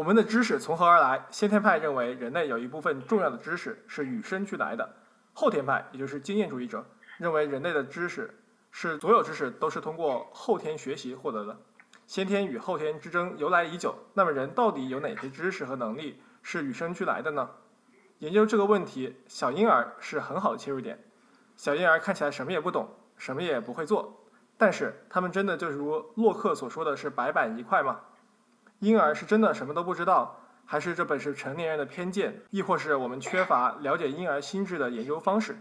我们的知识从何而来？先天派认为人类有一部分重要的知识是与生俱来的；后天派，也就是经验主义者，认为人类的知识是所有知识都是通过后天学习获得的。先天与后天之争由来已久。那么，人到底有哪些知识和能力是与生俱来的呢？研究这个问题，小婴儿是很好的切入点。小婴儿看起来什么也不懂，什么也不会做，但是他们真的就如洛克所说的是白板一块吗？婴儿是真的什么都不知道，还是这本是成年人的偏见，亦或是我们缺乏了解婴儿心智的研究方式？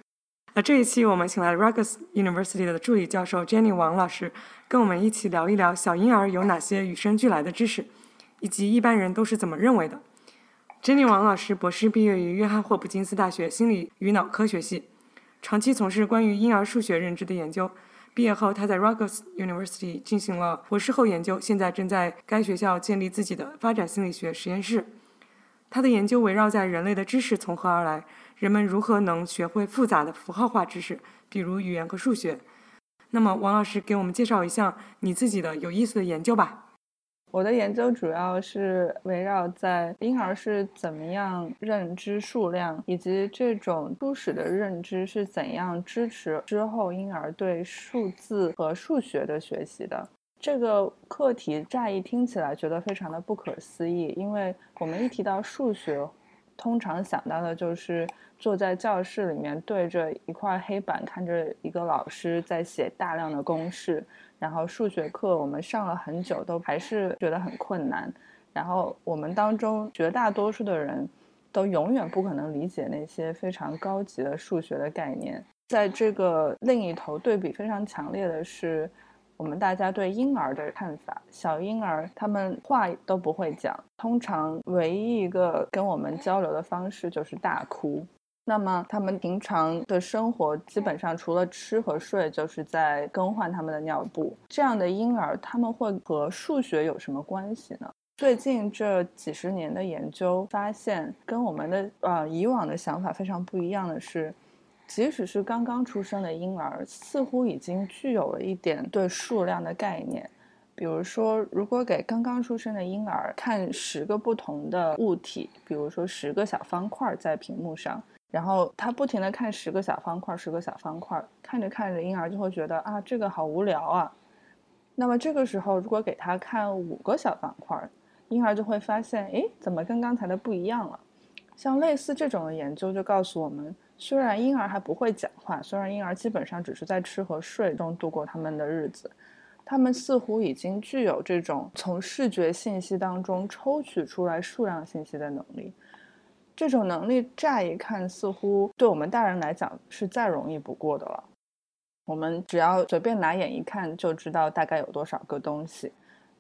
那这一期我们请来 Rutgers University 的助理教授 Jenny 王老师，跟我们一起聊一聊小婴儿有哪些与生俱来的知识，以及一般人都是怎么认为的。Jenny 王老师博士毕业于约翰霍普金斯大学心理与脑科学系，长期从事关于婴儿数学认知的研究。毕业后，他在 Rutgers University 进行了博士后研究，现在正在该学校建立自己的发展心理学实验室。他的研究围绕在人类的知识从何而来，人们如何能学会复杂的符号化知识，比如语言和数学。那么，王老师给我们介绍一项你自己的有意思的研究吧。我的研究主要是围绕在婴儿是怎么样认知数量，以及这种初始的认知是怎样支持之后婴儿对数字和数学的学习的。这个课题乍一听起来觉得非常的不可思议，因为我们一提到数学，通常想到的就是坐在教室里面对着一块黑板，看着一个老师在写大量的公式。然后数学课我们上了很久，都还是觉得很困难。然后我们当中绝大多数的人，都永远不可能理解那些非常高级的数学的概念。在这个另一头，对比非常强烈的是，我们大家对婴儿的看法。小婴儿他们话都不会讲，通常唯一一个跟我们交流的方式就是大哭。那么他们平常的生活基本上除了吃和睡，就是在更换他们的尿布。这样的婴儿，他们会和数学有什么关系呢？最近这几十年的研究发现，跟我们的呃以往的想法非常不一样的是，即使是刚刚出生的婴儿，似乎已经具有了一点对数量的概念。比如说，如果给刚刚出生的婴儿看十个不同的物体，比如说十个小方块在屏幕上。然后他不停地看十个小方块，十个小方块，看着看着，婴儿就会觉得啊，这个好无聊啊。那么这个时候，如果给他看五个小方块，婴儿就会发现，哎，怎么跟刚才的不一样了？像类似这种的研究就告诉我们，虽然婴儿还不会讲话，虽然婴儿基本上只是在吃和睡中度过他们的日子，他们似乎已经具有这种从视觉信息当中抽取出来数量信息的能力。这种能力乍一看似乎对我们大人来讲是再容易不过的了。我们只要随便拿眼一看就知道大概有多少个东西，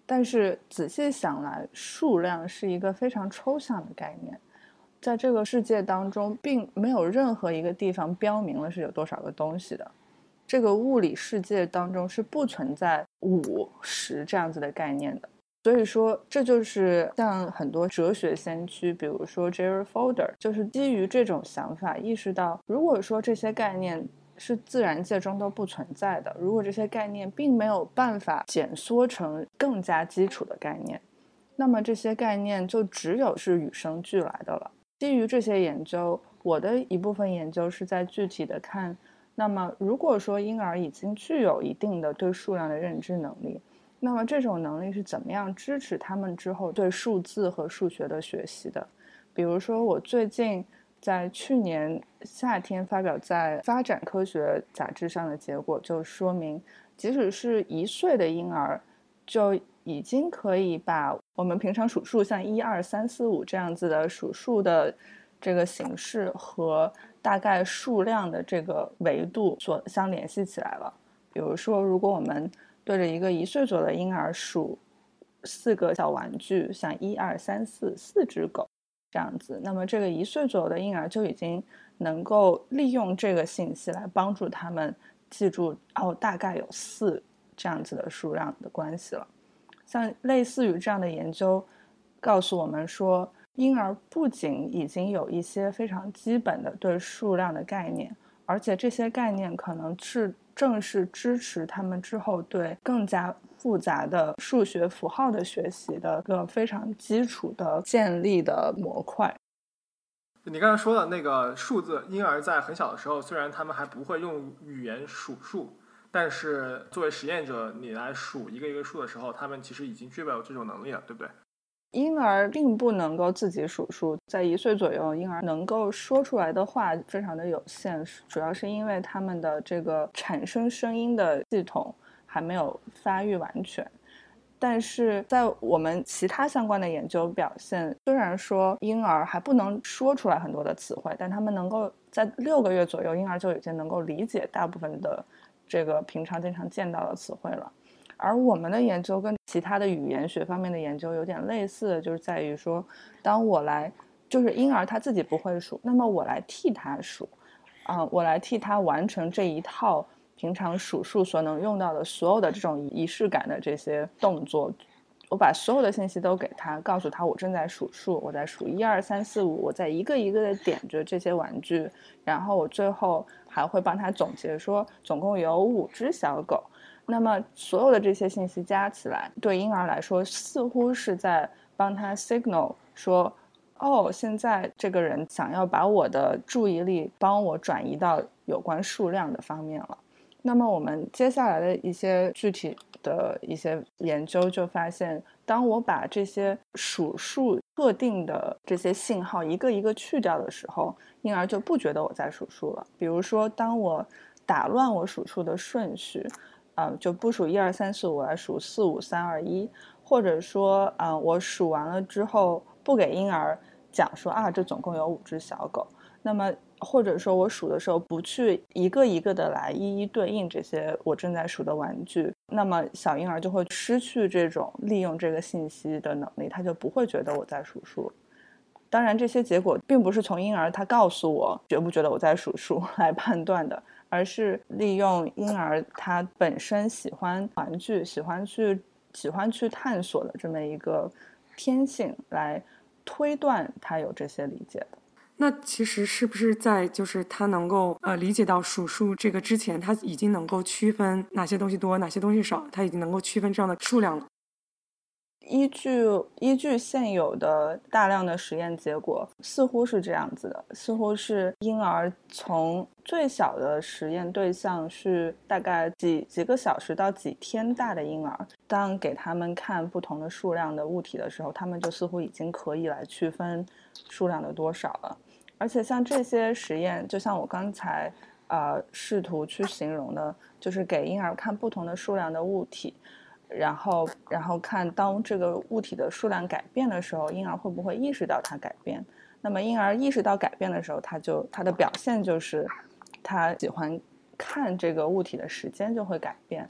但是仔细想来，数量是一个非常抽象的概念，在这个世界当中，并没有任何一个地方标明了是有多少个东西的。这个物理世界当中是不存在五十这样子的概念的。所以说，这就是像很多哲学先驱，比如说 Jerry Fodor，就是基于这种想法，意识到，如果说这些概念是自然界中都不存在的，如果这些概念并没有办法减缩成更加基础的概念，那么这些概念就只有是与生俱来的了。基于这些研究，我的一部分研究是在具体的看，那么如果说婴儿已经具有一定的对数量的认知能力。那么这种能力是怎么样支持他们之后对数字和数学的学习的？比如说，我最近在去年夏天发表在《发展科学》杂志上的结果，就说明，即使是一岁的婴儿，就已经可以把我们平常数数像一二三四五这样子的数数的这个形式和大概数量的这个维度所相联系起来了。比如说，如果我们对着一个一岁左右的婴儿数四个小玩具，像一二三四四只狗这样子，那么这个一岁左右的婴儿就已经能够利用这个信息来帮助他们记住哦，大概有四这样子的数量的关系了。像类似于这样的研究，告诉我们说，婴儿不仅已经有一些非常基本的对数量的概念，而且这些概念可能是正是支持他们之后对更加复杂的数学符号的学习的一个非常基础的建立的模块。你刚才说的那个数字，婴儿在很小的时候，虽然他们还不会用语言数数。但是作为实验者，你来数一个一个数的时候，他们其实已经具备有这种能力了，对不对？婴儿并不能够自己数数，在一岁左右，婴儿能够说出来的话非常的有限，主要是因为他们的这个产生声音的系统还没有发育完全。但是在我们其他相关的研究表现，虽然说婴儿还不能说出来很多的词汇，但他们能够在六个月左右，婴儿就已经能够理解大部分的。这个平常经常见到的词汇了，而我们的研究跟其他的语言学方面的研究有点类似，就是在于说，当我来，就是婴儿他自己不会数，那么我来替他数，啊，我来替他完成这一套平常数数所能用到的所有的这种仪式感的这些动作。我把所有的信息都给他，告诉他我正在数数，我在数一二三四五，我在一个一个的点着这些玩具，然后我最后还会帮他总结说总共有五只小狗。那么所有的这些信息加起来，对婴儿来说似乎是在帮他 signal 说，哦，现在这个人想要把我的注意力帮我转移到有关数量的方面了。那么我们接下来的一些具体。的一些研究就发现，当我把这些数数特定的这些信号一个一个去掉的时候，婴儿就不觉得我在数数了。比如说，当我打乱我数数的顺序，啊，就不数一二三四五，来数四五三二一，或者说，啊，我数完了之后不给婴儿讲说啊，这总共有五只小狗，那么。或者说我数的时候不去一个一个的来一一对应这些我正在数的玩具，那么小婴儿就会失去这种利用这个信息的能力，他就不会觉得我在数数。当然，这些结果并不是从婴儿他告诉我觉不觉得我在数数 来判断的，而是利用婴儿他本身喜欢玩具、喜欢去喜欢去探索的这么一个天性来推断他有这些理解的。那其实是不是在就是他能够呃理解到数数这个之前，他已经能够区分哪些东西多，哪些东西少，他已经能够区分这样的数量了。依据依据现有的大量的实验结果，似乎是这样子的，似乎是婴儿从最小的实验对象是大概几几个小时到几天大的婴儿，当给他们看不同的数量的物体的时候，他们就似乎已经可以来区分数量的多少了。而且像这些实验，就像我刚才呃试图去形容的，就是给婴儿看不同的数量的物体，然后然后看当这个物体的数量改变的时候，婴儿会不会意识到它改变？那么婴儿意识到改变的时候，他就他的表现就是他喜欢看这个物体的时间就会改变。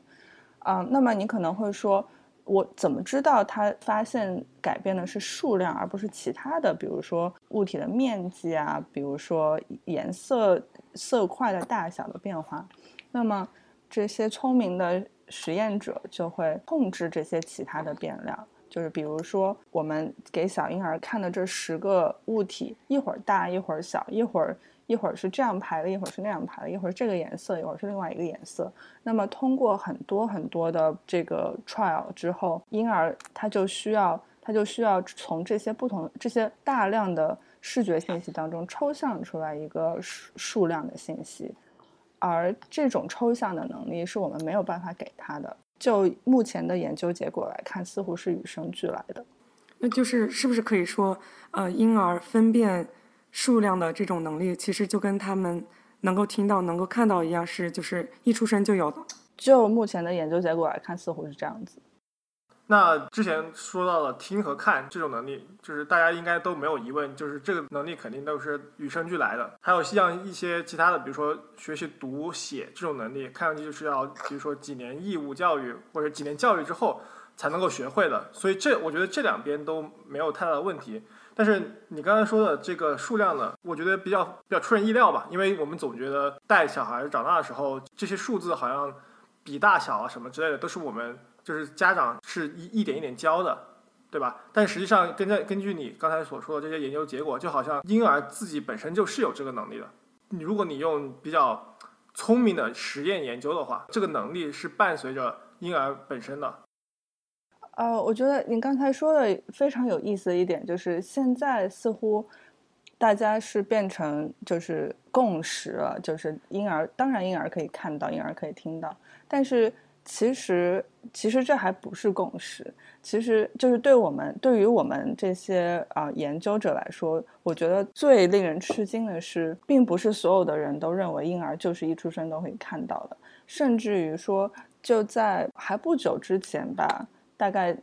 啊，那么你可能会说。我怎么知道他发现改变的是数量，而不是其他的？比如说物体的面积啊，比如说颜色、色块的大小的变化。那么这些聪明的实验者就会控制这些其他的变量，就是比如说我们给小婴儿看的这十个物体，一会儿大，一会儿小，一会儿。一会儿是这样排的，一会儿是那样排的，一会儿这个颜色，一会儿是另外一个颜色。那么通过很多很多的这个 trial 之后，婴儿他就需要他就需要从这些不同这些大量的视觉信息当中抽象出来一个数数量的信息，而这种抽象的能力是我们没有办法给他的。就目前的研究结果来看，似乎是与生俱来的。那就是是不是可以说，呃，婴儿分辨？数量的这种能力，其实就跟他们能够听到、能够看到一样，是就是一出生就有的。就目前的研究结果来看，似乎是这样子。那之前说到了听和看这种能力，就是大家应该都没有疑问，就是这个能力肯定都是与生俱来的。还有像一些其他的，比如说学习读写这种能力，看上去就是要比如说几年义务教育或者几年教育之后才能够学会的。所以这我觉得这两边都没有太大的问题。但是你刚才说的这个数量呢，我觉得比较比较出人意料吧，因为我们总觉得带小孩长大的时候，这些数字好像比大小啊什么之类的都是我们。就是家长是一一点一点教的，对吧？但实际上，根据根据你刚才所说的这些研究结果，就好像婴儿自己本身就是有这个能力的。你如果你用比较聪明的实验研究的话，这个能力是伴随着婴儿本身的。呃，我觉得你刚才说的非常有意思的一点就是，现在似乎大家是变成就是共识了，就是婴儿当然婴儿可以看到，婴儿可以听到，但是。其实，其实这还不是共识。其实就是对我们，对于我们这些啊研究者来说，我觉得最令人吃惊的是，并不是所有的人都认为婴儿就是一出生都会看到的。甚至于说，就在还不久之前吧，大概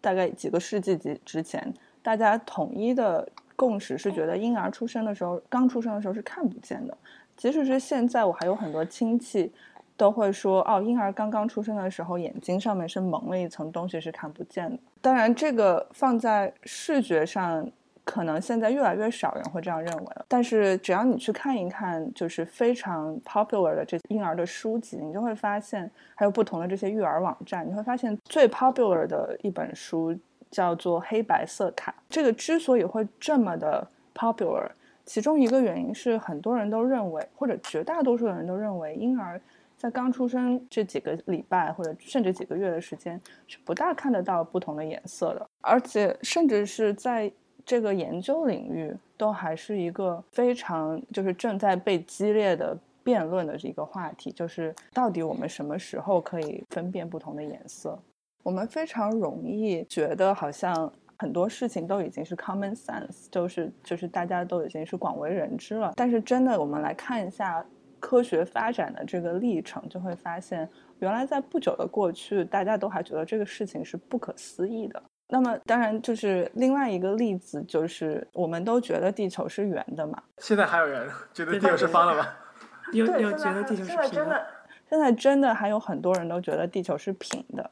大概几个世纪之之前，大家统一的共识是觉得婴儿出生的时候，刚出生的时候是看不见的。即使是现在，我还有很多亲戚。都会说哦，婴儿刚刚出生的时候，眼睛上面是蒙了一层东西，是看不见的。当然，这个放在视觉上，可能现在越来越少人会这样认为了。但是，只要你去看一看，就是非常 popular 的这婴儿的书籍，你就会发现，还有不同的这些育儿网站，你会发现最 popular 的一本书叫做《黑白色卡》。这个之所以会这么的 popular，其中一个原因是很多人都认为，或者绝大多数的人都认为，婴儿。在刚出生这几个礼拜或者甚至几个月的时间，是不大看得到不同的颜色的，而且甚至是在这个研究领域，都还是一个非常就是正在被激烈的辩论的这个话题，就是到底我们什么时候可以分辨不同的颜色？我们非常容易觉得好像很多事情都已经是 common sense，就是就是大家都已经是广为人知了，但是真的我们来看一下。科学发展的这个历程，就会发现，原来在不久的过去，大家都还觉得这个事情是不可思议的。那么，当然就是另外一个例子，就是我们都觉得地球是圆的嘛。现在还有人觉得地球是方的吗？有有觉得地球是平的？现在真的还有很多人都觉得地球是平的，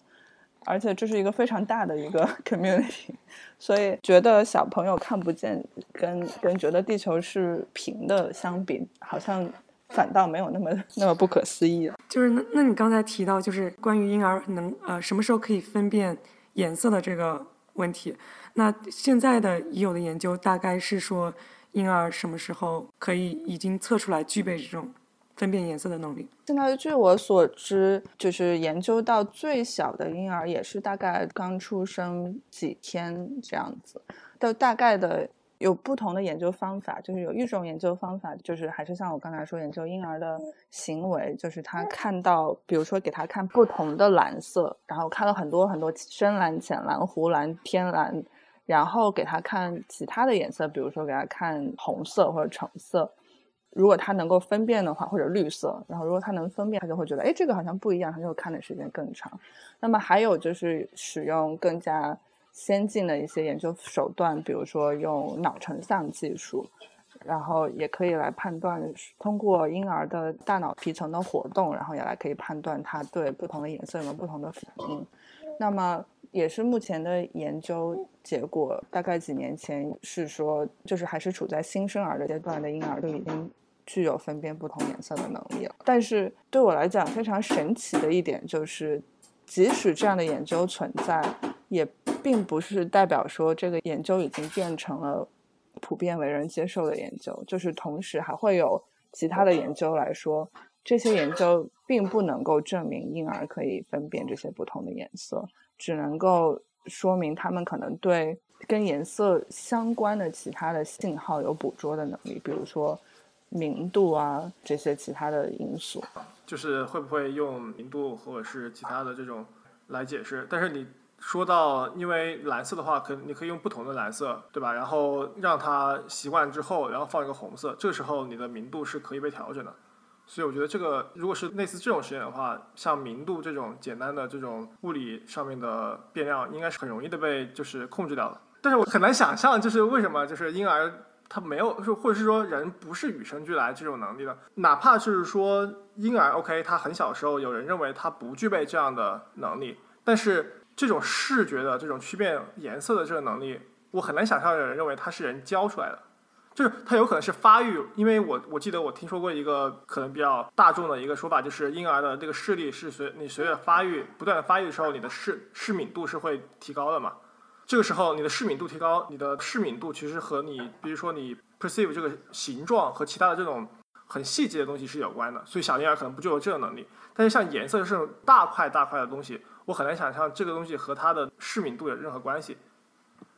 而且这是一个非常大的一个 community。所以，觉得小朋友看不见，跟跟觉得地球是平的相比，好像。反倒没有那么那么不可思议了。就是那那你刚才提到，就是关于婴儿能呃什么时候可以分辨颜色的这个问题。那现在的已有的研究大概是说，婴儿什么时候可以已经测出来具备这种分辨颜色的能力？现在据我所知，就是研究到最小的婴儿也是大概刚出生几天这样子，到大概的。有不同的研究方法，就是有一种研究方法，就是还是像我刚才说，研究婴儿的行为，就是他看到，比如说给他看不同的蓝色，然后看了很多很多深蓝、浅蓝、湖蓝、天蓝，然后给他看其他的颜色，比如说给他看红色或者橙色，如果他能够分辨的话，或者绿色，然后如果他能分辨，他就会觉得，哎，这个好像不一样，他就看的时间更长。那么还有就是使用更加。先进的一些研究手段，比如说用脑成像技术，然后也可以来判断，通过婴儿的大脑皮层的活动，然后也来可以判断他对不同的颜色有没有不同的反应。那么也是目前的研究结果，大概几年前是说，就是还是处在新生儿的阶段的婴儿都已经具有分辨不同颜色的能力了。但是对我来讲，非常神奇的一点就是，即使这样的研究存在，也。并不是代表说这个研究已经变成了普遍为人接受的研究，就是同时还会有其他的研究来说，这些研究并不能够证明婴儿可以分辨这些不同的颜色，只能够说明他们可能对跟颜色相关的其他的信号有捕捉的能力，比如说明度啊这些其他的因素。就是会不会用明度或者是其他的这种来解释？但是你。说到，因为蓝色的话，可你可以用不同的蓝色，对吧？然后让它习惯之后，然后放一个红色，这个时候你的明度是可以被调整的。所以我觉得这个如果是类似这种实验的话，像明度这种简单的这种物理上面的变量，应该是很容易的被就是控制掉的。但是我很难想象，就是为什么就是婴儿他没有，或者是说人不是与生俱来这种能力的，哪怕就是说婴儿 OK，他很小时候有人认为他不具备这样的能力，但是这种视觉的这种区别颜色的这个能力，我很难想象有人认为它是人教出来的。就是它有可能是发育，因为我我记得我听说过一个可能比较大众的一个说法，就是婴儿的这个视力是随你随着发育不断的发育的时候，你的视视敏度是会提高的嘛。这个时候你的视敏度提高，你的视敏度其实和你比如说你 perceive 这个形状和其他的这种很细节的东西是有关的，所以小婴儿可能不具有这种能力。但是像颜色这种大块大块的东西，我很难想象这个东西和它的视敏度有任何关系。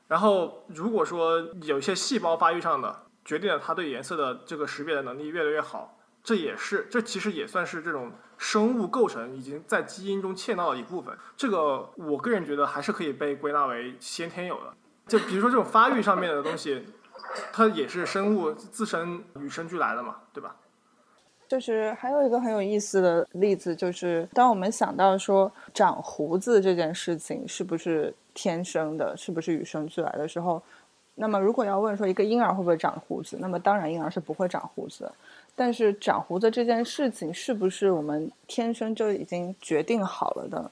然后如果说有一些细胞发育上的。决定了它对颜色的这个识别的能力越来越好，这也是这其实也算是这种生物构成已经在基因中嵌到的一部分。这个我个人觉得还是可以被归纳为先天有的。就比如说这种发育上面的东西，它也是生物自身与生俱来的嘛，对吧？就是还有一个很有意思的例子，就是当我们想到说长胡子这件事情是不是天生的，是不是与生俱来的时候。那么，如果要问说一个婴儿会不会长胡子，那么当然婴儿是不会长胡子。但是长胡子这件事情是不是我们天生就已经决定好了的？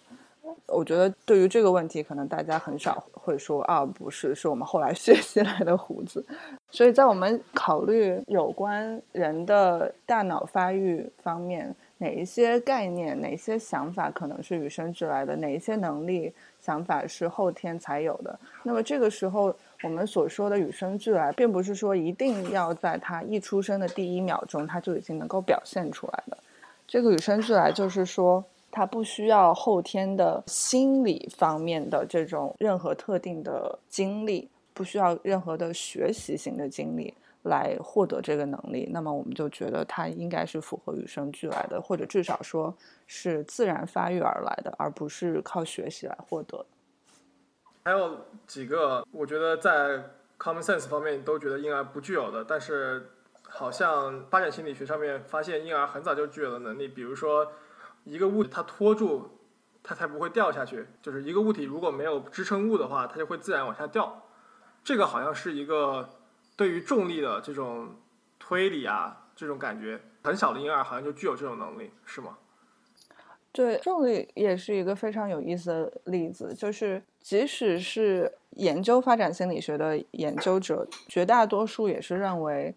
我觉得对于这个问题，可能大家很少会说啊，不是，是我们后来 学习来的胡子。所以在我们考虑有关人的大脑发育方面，哪一些概念、哪些想法可能是与生俱来的，哪一些能力、想法是后天才有的？那么这个时候。我们所说的与生俱来，并不是说一定要在他一出生的第一秒钟他就已经能够表现出来的。这个与生俱来，就是说他不需要后天的心理方面的这种任何特定的经历，不需要任何的学习型的经历来获得这个能力。那么我们就觉得他应该是符合与生俱来的，或者至少说是自然发育而来的，而不是靠学习来获得。还有几个，我觉得在 common sense 方面都觉得婴儿不具有的，但是好像发展心理学上面发现婴儿很早就具有的能力，比如说一个物体它拖住，它才不会掉下去。就是一个物体如果没有支撑物的话，它就会自然往下掉。这个好像是一个对于重力的这种推理啊，这种感觉，很小的婴儿好像就具有这种能力，是吗？对，重力也是一个非常有意思的例子，就是即使是研究发展心理学的研究者，绝大多数也是认为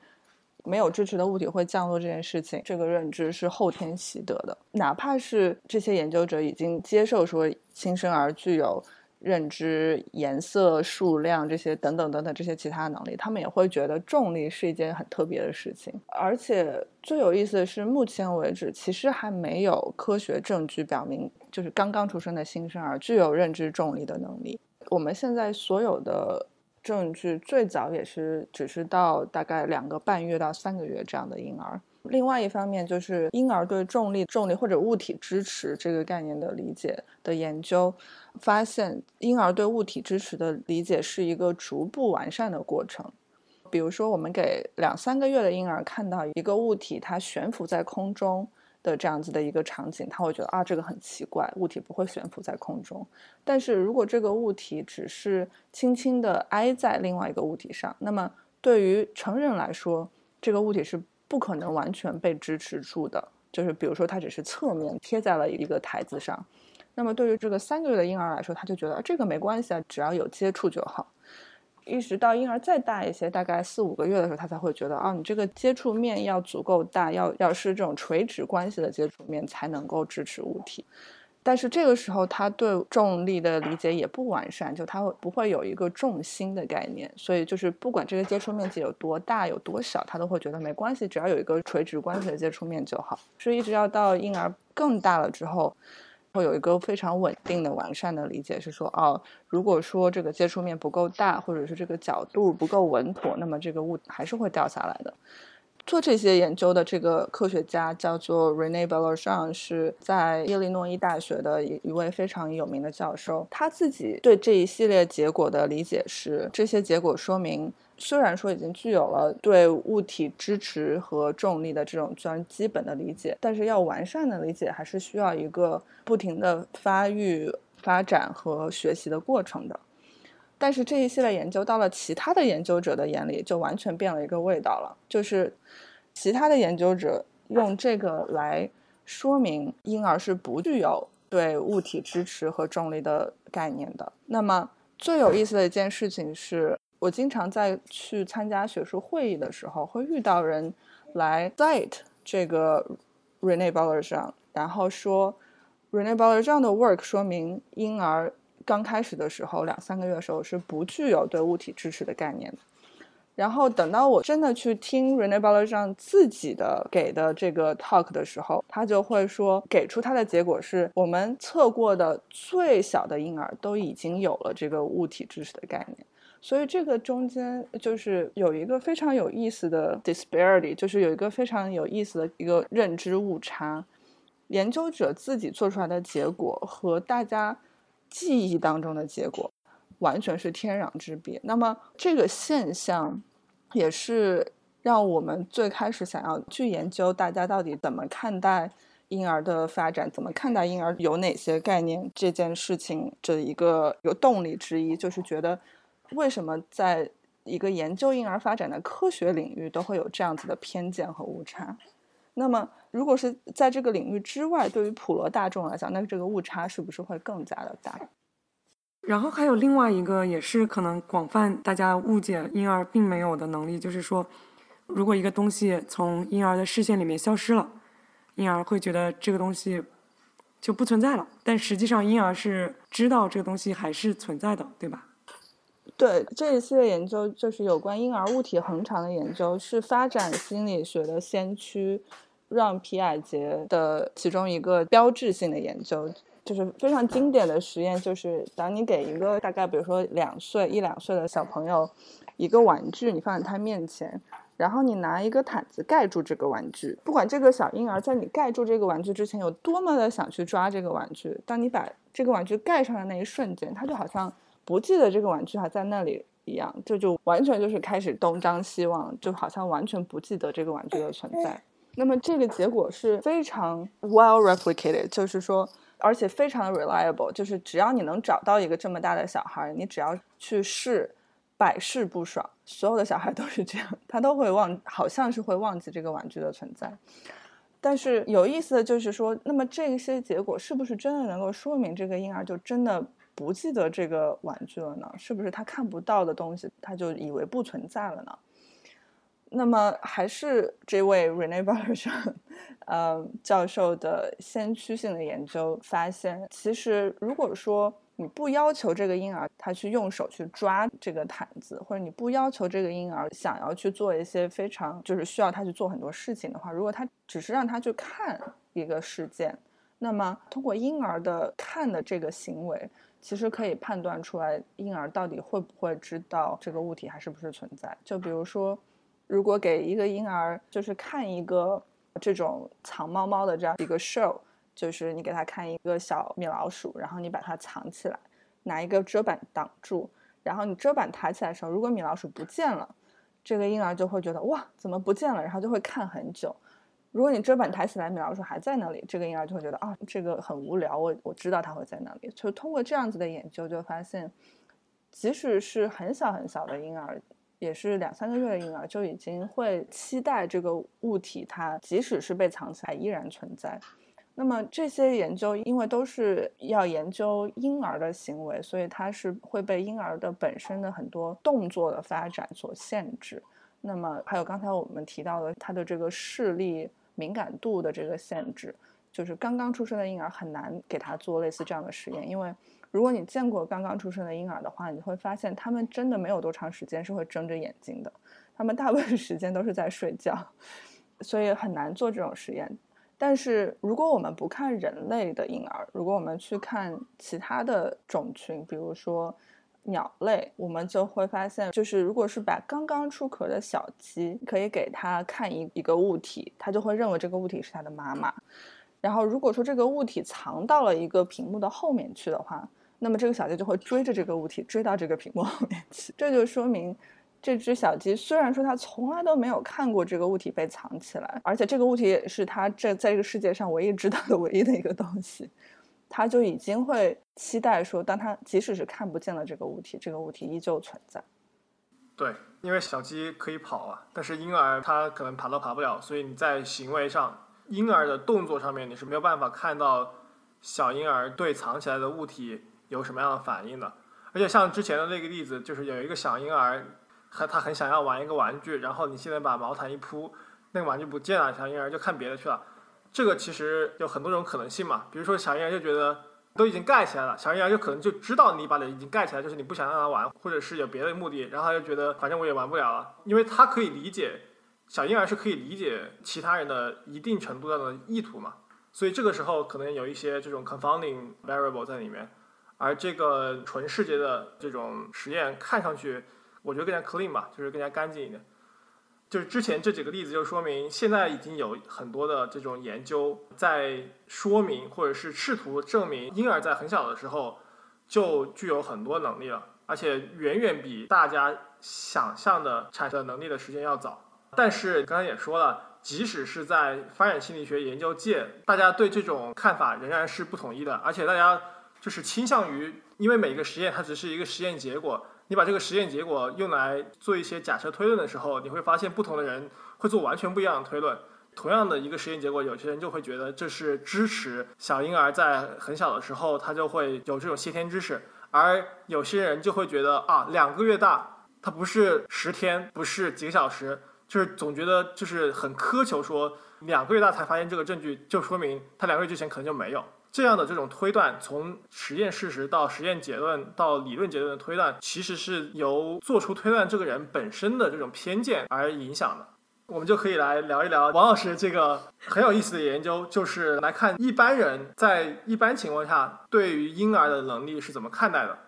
没有支持的物体会降落这件事情，这个认知是后天习得的。哪怕是这些研究者已经接受说新生儿具有。认知、颜色、数量这些等等等等这些其他能力，他们也会觉得重力是一件很特别的事情。而且最有意思的是，目前为止其实还没有科学证据表明，就是刚刚出生的新生儿具有认知重力的能力。我们现在所有的证据最早也是只是到大概两个半月到三个月这样的婴儿。另外一方面，就是婴儿对重力、重力或者物体支持这个概念的理解的研究，发现婴儿对物体支持的理解是一个逐步完善的过程。比如说，我们给两三个月的婴儿看到一个物体它悬浮在空中的这样子的一个场景，他会觉得啊，这个很奇怪，物体不会悬浮在空中。但是如果这个物体只是轻轻地挨在另外一个物体上，那么对于成人来说，这个物体是。不可能完全被支持住的，就是比如说它只是侧面贴在了一个台子上，那么对于这个三个月的婴儿来说，他就觉得这个没关系啊，只要有接触就好。一直到婴儿再大一些，大概四五个月的时候，他才会觉得啊，你这个接触面要足够大，要要是这种垂直关系的接触面才能够支持物体。但是这个时候，他对重力的理解也不完善，就他会不会有一个重心的概念，所以就是不管这个接触面积有多大有多小，他都会觉得没关系，只要有一个垂直关系的接触面就好。所以一直要到婴儿更大了之后，会有一个非常稳定的完善的理解，是说哦，如果说这个接触面不够大，或者是这个角度不够稳妥，那么这个物还是会掉下来的。做这些研究的这个科学家叫做 Rene b e l l a r j a n 是在耶利诺伊大学的一一位非常有名的教授。他自己对这一系列结果的理解是：这些结果说明虽然说已经具有了对物体支持和重力的这种虽然基本的理解，但是要完善的理解，还是需要一个不停的发育、发展和学习的过程的。但是这一系列研究到了其他的研究者的眼里，就完全变了一个味道了。就是其他的研究者用这个来说明婴儿是不具有对物体支持和重力的概念的。那么最有意思的一件事情是，我经常在去参加学术会议的时候，会遇到人来 cite 这个 Rene b a l l e r 上，然后说 Rene b a l l e r 这样的 work 说明婴儿。刚开始的时候，两三个月的时候是不具有对物体支持的概念的。然后等到我真的去听 Rene b a l l e r 上自己的给的这个 talk 的时候，他就会说，给出他的结果是我们测过的最小的婴儿都已经有了这个物体支持的概念。所以这个中间就是有一个非常有意思的 disparity，就是有一个非常有意思的一个认知误差。研究者自己做出来的结果和大家。记忆当中的结果完全是天壤之别。那么这个现象也是让我们最开始想要去研究大家到底怎么看待婴儿的发展，怎么看待婴儿有哪些概念这件事情这一个有动力之一，就是觉得为什么在一个研究婴儿发展的科学领域都会有这样子的偏见和误差。那么，如果是在这个领域之外，对于普罗大众来讲，那这个误差是不是会更加的大？然后还有另外一个，也是可能广泛大家误解婴儿并没有的能力，就是说，如果一个东西从婴儿的视线里面消失了，婴儿会觉得这个东西就不存在了。但实际上，婴儿是知道这个东西还是存在的，对吧？对这一系列研究，就是有关婴儿物体恒常的研究，是发展心理学的先驱。让皮埃杰的其中一个标志性的研究，就是非常经典的实验，就是当你给一个大概比如说两岁一两岁的小朋友一个玩具，你放在他面前，然后你拿一个毯子盖住这个玩具，不管这个小婴儿在你盖住这个玩具之前有多么的想去抓这个玩具，当你把这个玩具盖上的那一瞬间，他就好像不记得这个玩具还在那里一样，这就完全就是开始东张西望，就好像完全不记得这个玩具的存在。那么这个结果是非常 well replicated，就是说，而且非常的 reliable，就是只要你能找到一个这么大的小孩，你只要去试，百试不爽，所有的小孩都是这样，他都会忘，好像是会忘记这个玩具的存在。但是有意思的就是说，那么这些结果是不是真的能够说明这个婴儿就真的不记得这个玩具了呢？是不是他看不到的东西，他就以为不存在了呢？那么还是这位 Rene b a l l e r 上，呃，教授的先驱性的研究发现，其实如果说你不要求这个婴儿他去用手去抓这个毯子，或者你不要求这个婴儿想要去做一些非常就是需要他去做很多事情的话，如果他只是让他去看一个事件，那么通过婴儿的看的这个行为，其实可以判断出来婴儿到底会不会知道这个物体还是不是存在。就比如说。如果给一个婴儿就是看一个这种藏猫猫的这样一个 show，就是你给他看一个小米老鼠，然后你把它藏起来，拿一个遮板挡住，然后你遮板抬起来的时候，如果米老鼠不见了，这个婴儿就会觉得哇，怎么不见了？然后就会看很久。如果你遮板抬起来，米老鼠还在那里，这个婴儿就会觉得啊，这个很无聊，我我知道它会在那里。就通过这样子的研究，就发现，即使是很小很小的婴儿。也是两三个月的婴儿就已经会期待这个物体，它即使是被藏起来依然存在。那么这些研究因为都是要研究婴儿的行为，所以它是会被婴儿的本身的很多动作的发展所限制。那么还有刚才我们提到的它的这个视力敏感度的这个限制，就是刚刚出生的婴儿很难给他做类似这样的实验，因为。如果你见过刚刚出生的婴儿的话，你会发现他们真的没有多长时间是会睁着眼睛的，他们大部分时间都是在睡觉，所以很难做这种实验。但是如果我们不看人类的婴儿，如果我们去看其他的种群，比如说鸟类，我们就会发现，就是如果是把刚刚出壳的小鸡，可以给它看一一个物体，它就会认为这个物体是它的妈妈。然后如果说这个物体藏到了一个屏幕的后面去的话，那么这个小鸡就会追着这个物体追到这个屏幕后面去，这就说明这只小鸡虽然说它从来都没有看过这个物体被藏起来，而且这个物体也是它这在这个世界上唯一知道的唯一的一个东西，他就已经会期待说，当他即使是看不见了这个物体，这个物体依旧存在。对，因为小鸡可以跑啊，但是婴儿它可能爬都爬不了，所以你在行为上，婴儿的动作上面你是没有办法看到小婴儿对藏起来的物体有什么样的反应的。而且像之前的那个例子，就是有一个小婴儿。他他很想要玩一个玩具，然后你现在把毛毯一铺，那个玩具不见了，小婴儿就看别的去了。这个其实有很多种可能性嘛，比如说小婴儿就觉得都已经盖起来了，小婴儿就可能就知道你把它已经盖起来，就是你不想让他玩，或者是有别的目的，然后他就觉得反正我也玩不了了，因为他可以理解，小婴儿是可以理解其他人的一定程度上的意图嘛，所以这个时候可能有一些这种 confounding variable 在里面，而这个纯世界的这种实验看上去。我觉得更加 clean 吧，就是更加干净一点。就是之前这几个例子就说明，现在已经有很多的这种研究在说明，或者是试图证明，婴儿在很小的时候就具有很多能力了，而且远远比大家想象的产生能力的时间要早。但是刚才也说了，即使是在发展心理学研究界，大家对这种看法仍然是不统一的，而且大家就是倾向于，因为每个实验它只是一个实验结果。你把这个实验结果用来做一些假设推论的时候，你会发现不同的人会做完全不一样的推论。同样的一个实验结果，有些人就会觉得这是支持小婴儿在很小的时候他就会有这种先天知识，而有些人就会觉得啊，两个月大，他不是十天，不是几个小时，就是总觉得就是很苛求，说两个月大才发现这个证据，就说明他两个月之前可能就没有。这样的这种推断，从实验事实到实验结论到理论结论的推断，其实是由做出推断这个人本身的这种偏见而影响的。我们就可以来聊一聊王老师这个很有意思的研究，就是来看一般人在一般情况下对于婴儿的能力是怎么看待的。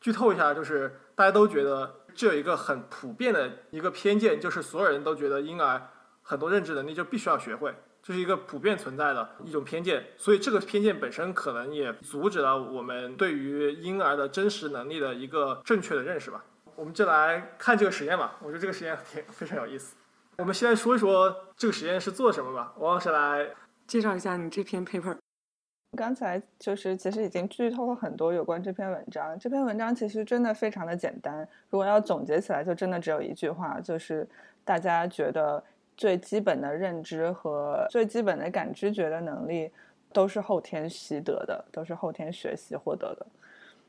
剧透一下，就是大家都觉得这有一个很普遍的一个偏见，就是所有人都觉得婴儿很多认知能力就必须要学会。这是一个普遍存在的一种偏见，所以这个偏见本身可能也阻止了我们对于婴儿的真实能力的一个正确的认识吧。我们就来看这个实验吧，我觉得这个实验挺非常有意思。我们先来说一说这个实验是做什么吧。王老师来介绍一下你这篇 paper。刚才就是其实已经剧透了很多有关这篇文章。这篇文章其实真的非常的简单，如果要总结起来，就真的只有一句话，就是大家觉得。最基本的认知和最基本的感知觉的能力，都是后天习得的，都是后天学习获得的。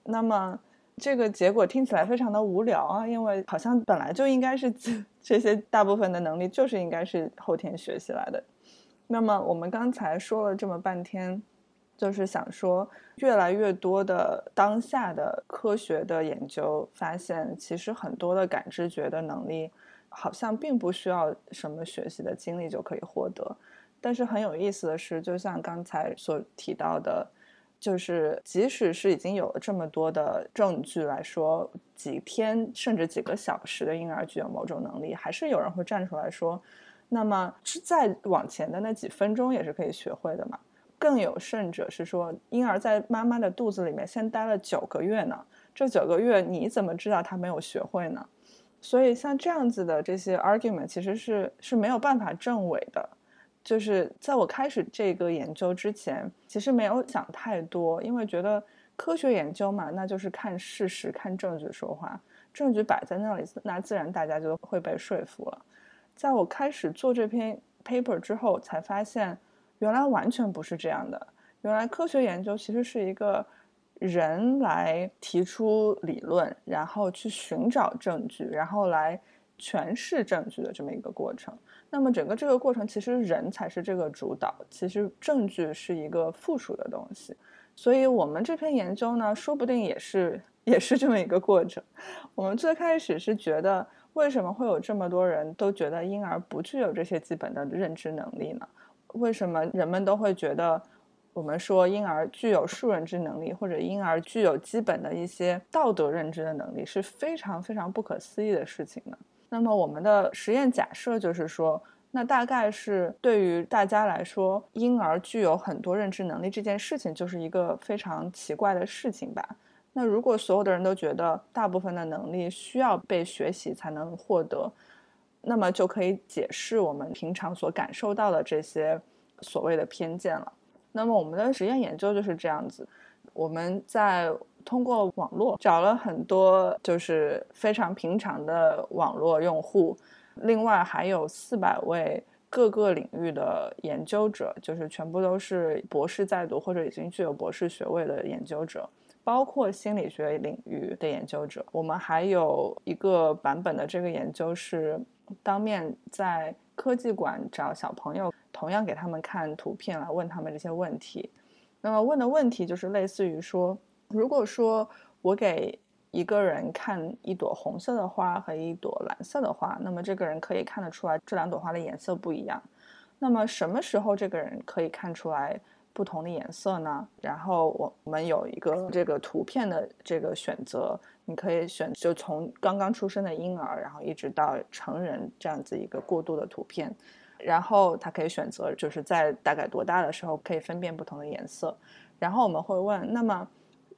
那么这个结果听起来非常的无聊啊，因为好像本来就应该是 这些大部分的能力就是应该是后天学习来的。那么我们刚才说了这么半天，就是想说，越来越多的当下的科学的研究发现，其实很多的感知觉的能力。好像并不需要什么学习的经历就可以获得，但是很有意思的是，就像刚才所提到的，就是即使是已经有了这么多的证据来说，几天甚至几个小时的婴儿具有某种能力，还是有人会站出来说，那么是再往前的那几分钟也是可以学会的嘛？更有甚者是说，婴儿在妈妈的肚子里面先待了九个月呢，这九个月你怎么知道他没有学会呢？所以像这样子的这些 argument 其实是是没有办法证伪的。就是在我开始这个研究之前，其实没有想太多，因为觉得科学研究嘛，那就是看事实、看证据说话，证据摆在那里，那自然大家就会被说服了。在我开始做这篇 paper 之后，才发现原来完全不是这样的。原来科学研究其实是一个。人来提出理论，然后去寻找证据，然后来诠释证据的这么一个过程。那么整个这个过程，其实人才是这个主导，其实证据是一个附属的东西。所以我们这篇研究呢，说不定也是也是这么一个过程。我们最开始是觉得，为什么会有这么多人都觉得婴儿不具有这些基本的认知能力呢？为什么人们都会觉得？我们说婴儿具有数认知能力，或者婴儿具有基本的一些道德认知的能力，是非常非常不可思议的事情呢。那么我们的实验假设就是说，那大概是对于大家来说，婴儿具有很多认知能力这件事情就是一个非常奇怪的事情吧。那如果所有的人都觉得大部分的能力需要被学习才能获得，那么就可以解释我们平常所感受到的这些所谓的偏见了。那么我们的实验研究就是这样子，我们在通过网络找了很多就是非常平常的网络用户，另外还有四百位各个领域的研究者，就是全部都是博士在读或者已经具有博士学位的研究者。包括心理学领域的研究者，我们还有一个版本的这个研究是当面在科技馆找小朋友，同样给他们看图片来问他们这些问题。那么问的问题就是类似于说，如果说我给一个人看一朵红色的花和一朵蓝色的花，那么这个人可以看得出来这两朵花的颜色不一样。那么什么时候这个人可以看出来？不同的颜色呢？然后我们有一个这个图片的这个选择，你可以选就从刚刚出生的婴儿，然后一直到成人这样子一个过渡的图片，然后他可以选择就是在大概多大的时候可以分辨不同的颜色，然后我们会问，那么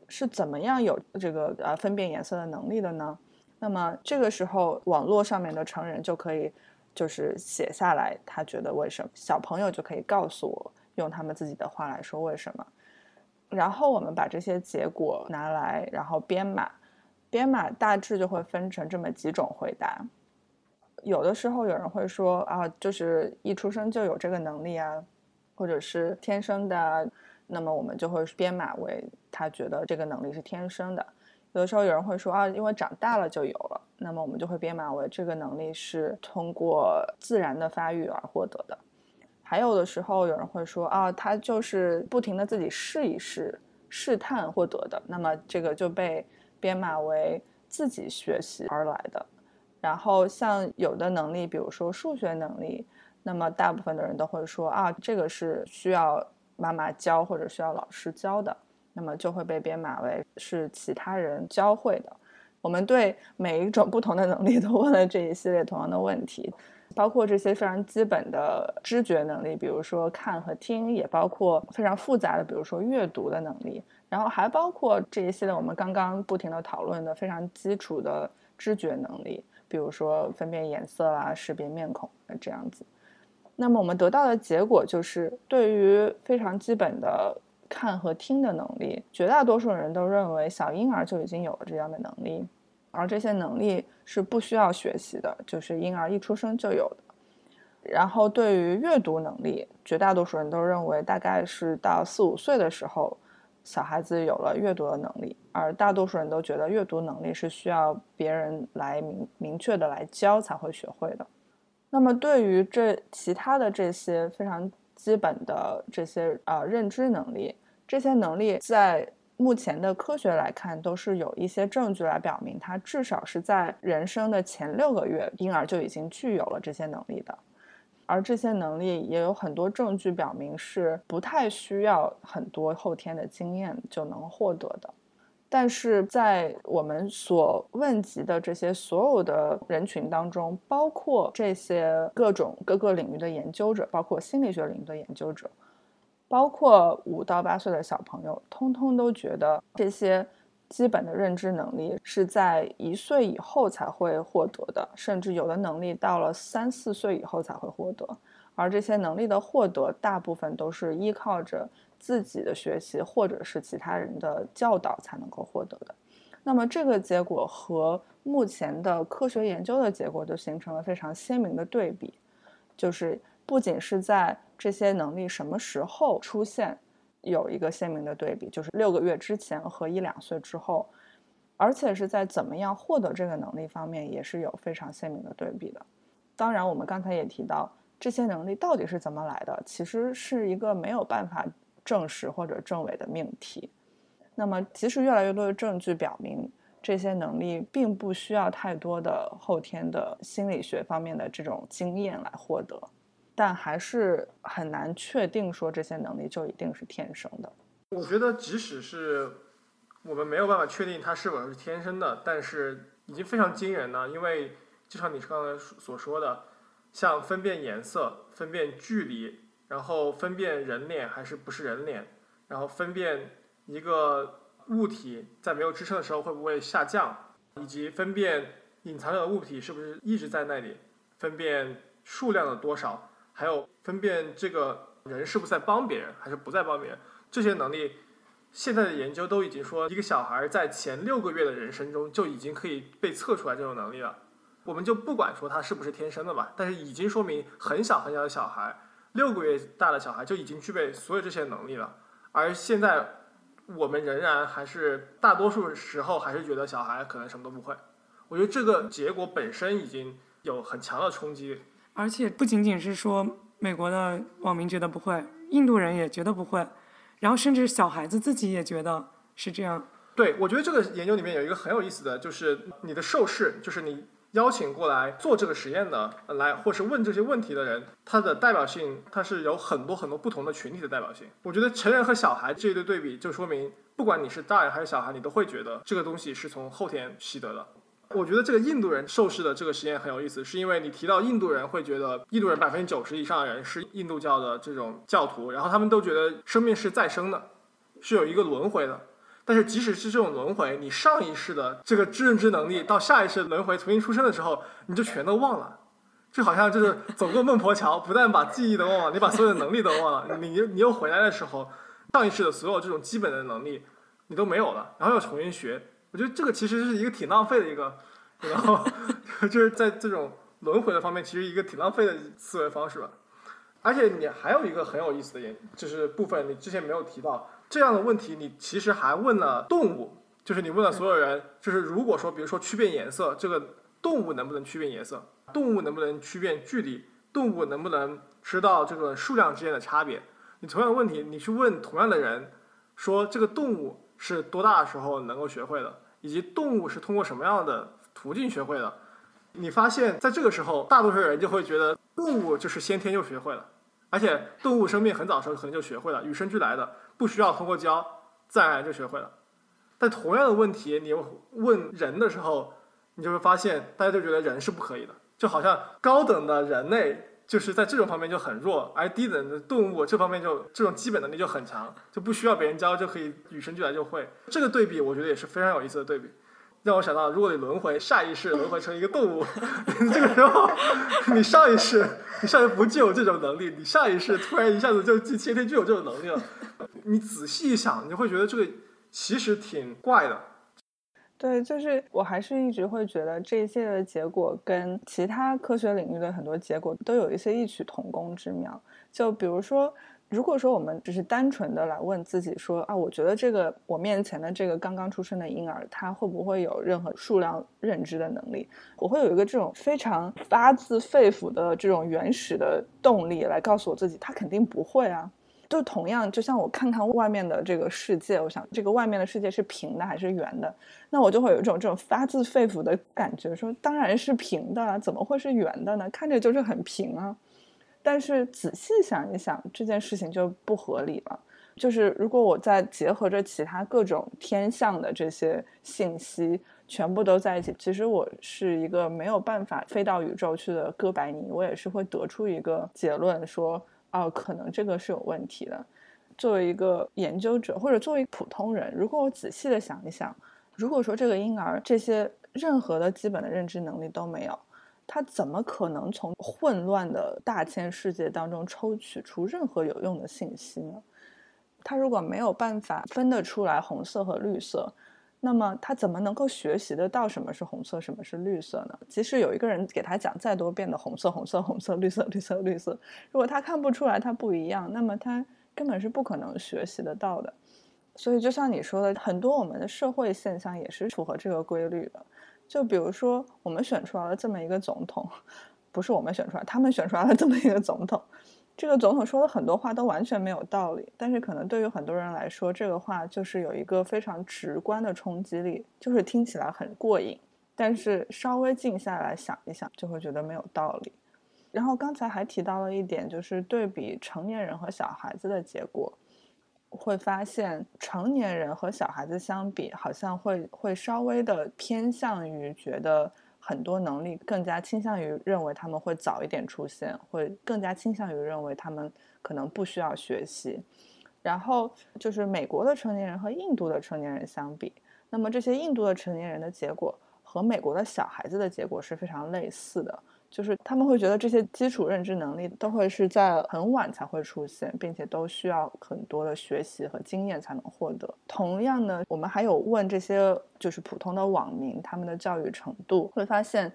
是怎么样有这个呃分辨颜色的能力的呢？那么这个时候网络上面的成人就可以就是写下来，他觉得为什么小朋友就可以告诉我。用他们自己的话来说，为什么？然后我们把这些结果拿来，然后编码，编码大致就会分成这么几种回答。有的时候有人会说啊，就是一出生就有这个能力啊，或者是天生的，那么我们就会编码为他觉得这个能力是天生的。有的时候有人会说啊，因为长大了就有了，那么我们就会编码为这个能力是通过自然的发育而获得的。还有的时候，有人会说啊，他就是不停的自己试一试、试探获得的，那么这个就被编码为自己学习而来的。然后像有的能力，比如说数学能力，那么大部分的人都会说啊，这个是需要妈妈教或者需要老师教的，那么就会被编码为是其他人教会的。我们对每一种不同的能力 都问了这一系列同样的问题。包括这些非常基本的知觉能力，比如说看和听，也包括非常复杂的，比如说阅读的能力，然后还包括这一系列我们刚刚不停的讨论的非常基础的知觉能力，比如说分辨颜色啦、识别面孔这样子。那么我们得到的结果就是，对于非常基本的看和听的能力，绝大多数人都认为小婴儿就已经有了这样的能力。而这些能力是不需要学习的，就是婴儿一出生就有的。然后对于阅读能力，绝大多数人都认为大概是到四五岁的时候，小孩子有了阅读的能力。而大多数人都觉得阅读能力是需要别人来明明确的来教才会学会的。那么对于这其他的这些非常基本的这些呃认知能力，这些能力在。目前的科学来看，都是有一些证据来表明，他至少是在人生的前六个月，婴儿就已经具有了这些能力的。而这些能力也有很多证据表明是不太需要很多后天的经验就能获得的。但是在我们所问及的这些所有的人群当中，包括这些各种各个领域的研究者，包括心理学领域的研究者。包括五到八岁的小朋友，通通都觉得这些基本的认知能力是在一岁以后才会获得的，甚至有的能力到了三四岁以后才会获得。而这些能力的获得，大部分都是依靠着自己的学习或者是其他人的教导才能够获得的。那么这个结果和目前的科学研究的结果就形成了非常鲜明的对比，就是不仅是在这些能力什么时候出现，有一个鲜明的对比，就是六个月之前和一两岁之后，而且是在怎么样获得这个能力方面也是有非常鲜明的对比的。当然，我们刚才也提到，这些能力到底是怎么来的，其实是一个没有办法证实或者证伪的命题。那么，其实越来越多的证据表明，这些能力并不需要太多的后天的心理学方面的这种经验来获得。但还是很难确定说这些能力就一定是天生的。我觉得，即使是我们没有办法确定它是否是天生的，但是已经非常惊人了。因为就像你刚才所说的，像分辨颜色、分辨距离，然后分辨人脸还是不是人脸，然后分辨一个物体在没有支撑的时候会不会下降，以及分辨隐藏的物体是不是一直在那里，分辨数量的多少，还有分辨这个人是不是在帮别人还是不在帮别人，这些能力，现在的研究都已经说，一个小孩在前六个月的人生中就已经可以被测出来这种能力了。我们就不管说他是不是天生的吧，但是已经说明很小很小的小孩，六个月大的小孩就已经具备所有这些能力了。而现在我们仍然还是大多数时候还是觉得小孩可能什么都不会。我觉得这个结果本身已经有很强的冲击。而且不仅仅是说美国的网民觉得不会，印度人也觉得不会，然后甚至小孩子自己也觉得是这样。对，我觉得这个研究里面有一个很有意思的就是你的受试，就是你。邀请过来做这个实验的，来或是问这些问题的人，他的代表性，他是有很多很多不同的群体的代表性。我觉得成人和小孩这一对对比，就说明不管你是大人还是小孩，你都会觉得这个东西是从后天习得的。我觉得这个印度人受试的这个实验很有意思，是因为你提到印度人会觉得，印度人百分之九十以上的人是印度教的这种教徒，然后他们都觉得生命是再生的，是有一个轮回的。但是，即使是这种轮回，你上一世的这个知认知能力，到下一世轮回重新出生的时候，你就全都忘了，就好像就是走过孟婆桥，不但把记忆都忘了，你把所有的能力都忘了。你你又回来的时候，上一世的所有这种基本的能力你都没有了，然后又重新学。我觉得这个其实是一个挺浪费的一个，然后 就是在这种轮回的方面，其实一个挺浪费的思维方式吧。而且你还有一个很有意思的研，就是部分你之前没有提到。这样的问题，你其实还问了动物，就是你问了所有人，就是如果说，比如说区别颜色，这个动物能不能区别颜色？动物能不能区别距离？动物能不能知道这个数量之间的差别？你同样的问题，你去问同样的人，说这个动物是多大的时候能够学会的，以及动物是通过什么样的途径学会的？你发现在这个时候，大多数人就会觉得动物就是先天就学会了，而且动物生命很早的时候可能就学会了，与生俱来的。不需要通过教，自然而然就学会了。但同样的问题，你问人的时候，你就会发现，大家就觉得人是不可以的，就好像高等的人类就是在这种方面就很弱，而低等的动物这方面就这种基本能力就很强，就不需要别人教就可以与生俱来就会。这个对比，我觉得也是非常有意思的对比。让我想到，如果你轮回下一世轮回成一个动物，这个时候你上一世你上一世不就有这种能力？你下一世突然一下子就先天就有这种能力了？你仔细一想，你会觉得这个其实挺怪的。对，就是我还是一直会觉得这一系列的结果跟其他科学领域的很多结果都有一些异曲同工之妙。就比如说。如果说我们只是单纯的来问自己说啊，我觉得这个我面前的这个刚刚出生的婴儿，他会不会有任何数量认知的能力？我会有一个这种非常发自肺腑的这种原始的动力来告诉我自己，他肯定不会啊。就同样，就像我看看外面的这个世界，我想这个外面的世界是平的还是圆的？那我就会有一种这种发自肺腑的感觉，说当然是平的，怎么会是圆的呢？看着就是很平啊。但是仔细想一想，这件事情就不合理了。就是如果我再结合着其他各种天象的这些信息，全部都在一起，其实我是一个没有办法飞到宇宙去的哥白尼，我也是会得出一个结论，说哦，可能这个是有问题的。作为一个研究者，或者作为普通人，如果我仔细的想一想，如果说这个婴儿这些任何的基本的认知能力都没有。他怎么可能从混乱的大千世界当中抽取出任何有用的信息呢？他如果没有办法分得出来红色和绿色，那么他怎么能够学习得到什么是红色，什么是绿色呢？即使有一个人给他讲再多遍的红色、红色、红色、绿色、绿色、绿色，如果他看不出来它不一样，那么他根本是不可能学习得到的。所以，就像你说的，很多我们的社会现象也是符合这个规律的。就比如说，我们选出来了这么一个总统，不是我们选出来，他们选出来了这么一个总统。这个总统说的很多话都完全没有道理，但是可能对于很多人来说，这个话就是有一个非常直观的冲击力，就是听起来很过瘾。但是稍微静下来想一想，就会觉得没有道理。然后刚才还提到了一点，就是对比成年人和小孩子的结果。会发现成年人和小孩子相比，好像会会稍微的偏向于觉得很多能力更加倾向于认为他们会早一点出现，会更加倾向于认为他们可能不需要学习。然后就是美国的成年人和印度的成年人相比，那么这些印度的成年人的结果和美国的小孩子的结果是非常类似的。就是他们会觉得这些基础认知能力都会是在很晚才会出现，并且都需要很多的学习和经验才能获得。同样呢，我们还有问这些就是普通的网民他们的教育程度，会发现，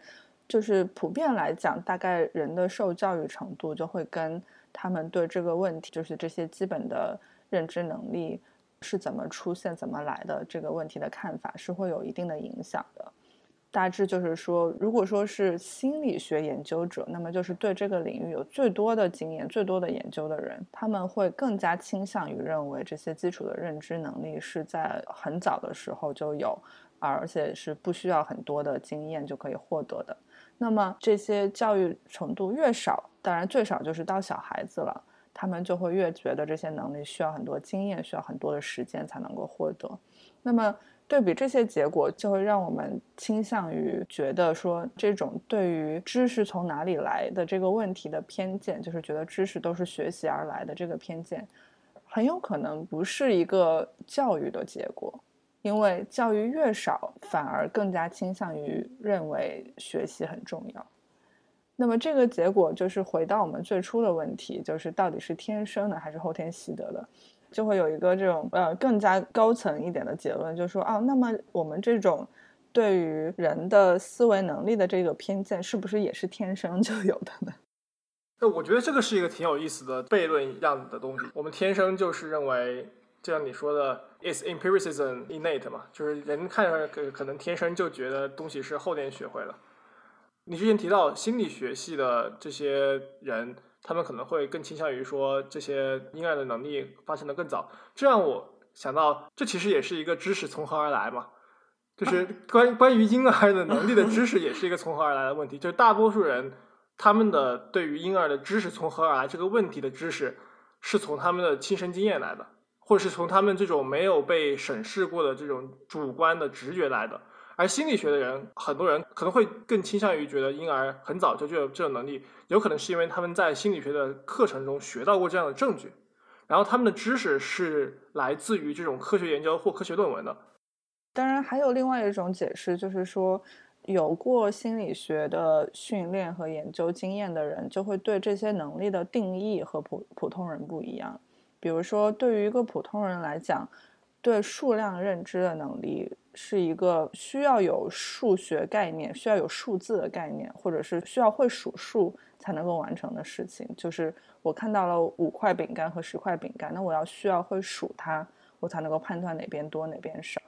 就是普遍来讲，大概人的受教育程度就会跟他们对这个问题，就是这些基本的认知能力是怎么出现、怎么来的这个问题的看法是会有一定的影响的。大致就是说，如果说是心理学研究者，那么就是对这个领域有最多的经验、最多的研究的人，他们会更加倾向于认为这些基础的认知能力是在很早的时候就有，而且是不需要很多的经验就可以获得的。那么这些教育程度越少，当然最少就是到小孩子了，他们就会越觉得这些能力需要很多经验、需要很多的时间才能够获得。那么。对比这些结果，就会让我们倾向于觉得说，这种对于知识从哪里来的这个问题的偏见，就是觉得知识都是学习而来的这个偏见，很有可能不是一个教育的结果，因为教育越少，反而更加倾向于认为学习很重要。那么这个结果就是回到我们最初的问题，就是到底是天生的还是后天习得的？就会有一个这种呃更加高层一点的结论，就是说啊，那么我们这种对于人的思维能力的这个偏见，是不是也是天生就有的呢？那我觉得这个是一个挺有意思的悖论一样的东西。我们天生就是认为，就像你说的，is empiricism innate 嘛，就是人看上可可能天生就觉得东西是后天学会了。你之前提到心理学系的这些人。他们可能会更倾向于说这些婴儿的能力发生的更早，这让我想到，这其实也是一个知识从何而来嘛，就是关 关于婴儿的能力的知识也是一个从何而来的问题，就是大多数人他们的对于婴儿的知识从何而来这个问题的知识，是从他们的亲身经验来的，或者是从他们这种没有被审视过的这种主观的直觉来的。而心理学的人，很多人可能会更倾向于觉得婴儿很早就具有这种能力，有可能是因为他们在心理学的课程中学到过这样的证据，然后他们的知识是来自于这种科学研究或科学论文的。当然，还有另外一种解释，就是说有过心理学的训练和研究经验的人，就会对这些能力的定义和普普通人不一样。比如说，对于一个普通人来讲，对数量认知的能力。是一个需要有数学概念、需要有数字的概念，或者是需要会数数才能够完成的事情。就是我看到了五块饼干和十块饼干，那我要需要会数它，我才能够判断哪边多哪边少。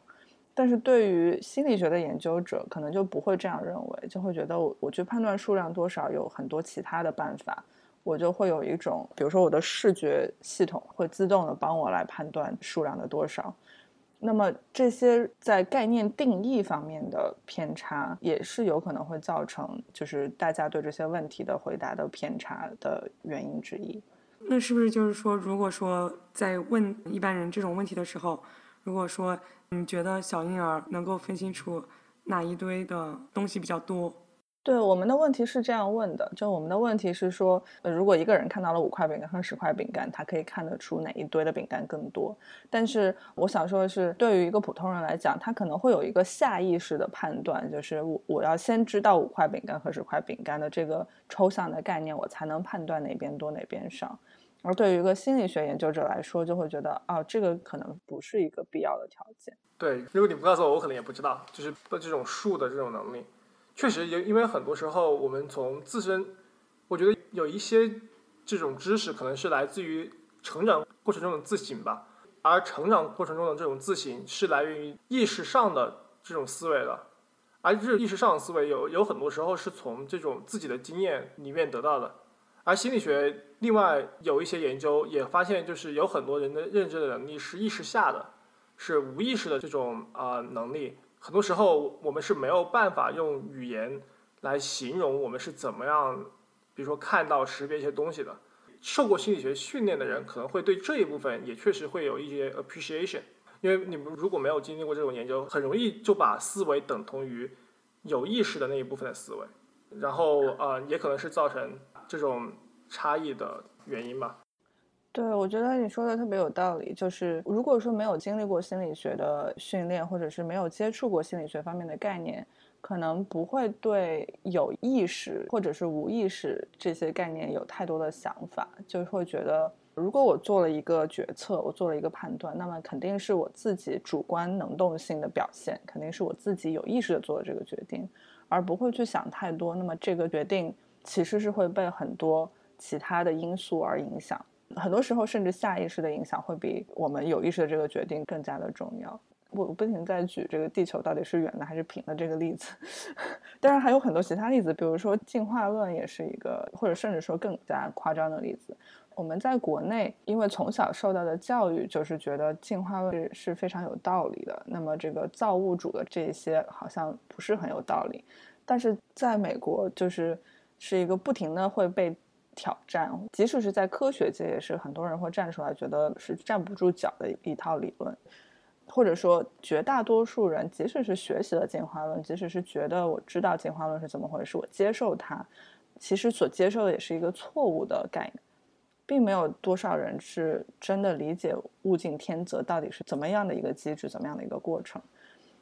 但是对于心理学的研究者，可能就不会这样认为，就会觉得我我去判断数量多少有很多其他的办法，我就会有一种，比如说我的视觉系统会自动的帮我来判断数量的多少。那么这些在概念定义方面的偏差，也是有可能会造成，就是大家对这些问题的回答的偏差的原因之一。那是不是就是说，如果说在问一般人这种问题的时候，如果说你觉得小婴儿能够分清楚哪一堆的东西比较多？对我们的问题是这样问的，就我们的问题是说，呃，如果一个人看到了五块饼干和十块饼干，他可以看得出哪一堆的饼干更多。但是我想说的是，对于一个普通人来讲，他可能会有一个下意识的判断，就是我我要先知道五块饼干和十块饼干的这个抽象的概念，我才能判断哪边多哪边少。而对于一个心理学研究者来说，就会觉得，哦，这个可能不是一个必要的条件。对，如果你不告诉我，我可能也不知道，就是这种数的这种能力。确实，也因为很多时候我们从自身，我觉得有一些这种知识可能是来自于成长过程中的自省吧，而成长过程中的这种自省是来源于意识上的这种思维的，而这意识上的思维有有很多时候是从这种自己的经验里面得到的，而心理学另外有一些研究也发现，就是有很多人的认知的能力是意识下的，是无意识的这种啊能力。很多时候，我们是没有办法用语言来形容我们是怎么样，比如说看到、识别一些东西的。受过心理学训练的人可能会对这一部分也确实会有一些 appreciation，因为你们如果没有经历过这种研究，很容易就把思维等同于有意识的那一部分的思维，然后呃，也可能是造成这种差异的原因吧。对，我觉得你说的特别有道理。就是如果说没有经历过心理学的训练，或者是没有接触过心理学方面的概念，可能不会对有意识或者是无意识这些概念有太多的想法，就会觉得，如果我做了一个决策，我做了一个判断，那么肯定是我自己主观能动性的表现，肯定是我自己有意识的做了这个决定，而不会去想太多。那么这个决定其实是会被很多其他的因素而影响。很多时候，甚至下意识的影响会比我们有意识的这个决定更加的重要。我不停在举这个地球到底是圆的还是平的这个例子，当然还有很多其他例子，比如说进化论也是一个，或者甚至说更加夸张的例子。我们在国内，因为从小受到的教育就是觉得进化论是非常有道理的，那么这个造物主的这些好像不是很有道理。但是在美国，就是是一个不停的会被。挑战，即使是在科学界，也是很多人会站出来，觉得是站不住脚的一套理论，或者说绝大多数人，即使是学习了进化论，即使是觉得我知道进化论是怎么回事，我接受它，其实所接受的也是一个错误的概念，并没有多少人是真的理解物竞天择到底是怎么样的一个机制，怎么样的一个过程。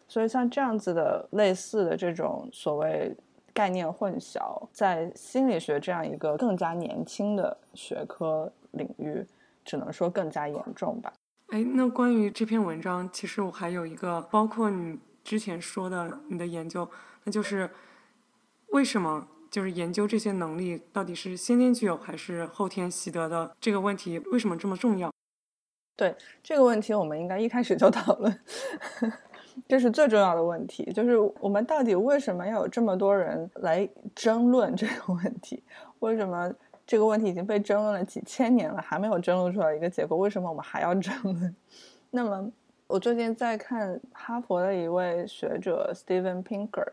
所以像这样子的类似的这种所谓。概念混淆，在心理学这样一个更加年轻的学科领域，只能说更加严重吧。哎，那关于这篇文章，其实我还有一个，包括你之前说的你的研究，那就是为什么就是研究这些能力到底是先天具有还是后天习得的这个问题，为什么这么重要？对这个问题，我们应该一开始就讨论。这是最重要的问题，就是我们到底为什么要有这么多人来争论这个问题？为什么这个问题已经被争论了几千年了，还没有争论出来一个结果？为什么我们还要争论？那么，我最近在看哈佛的一位学者 Steven Pinker，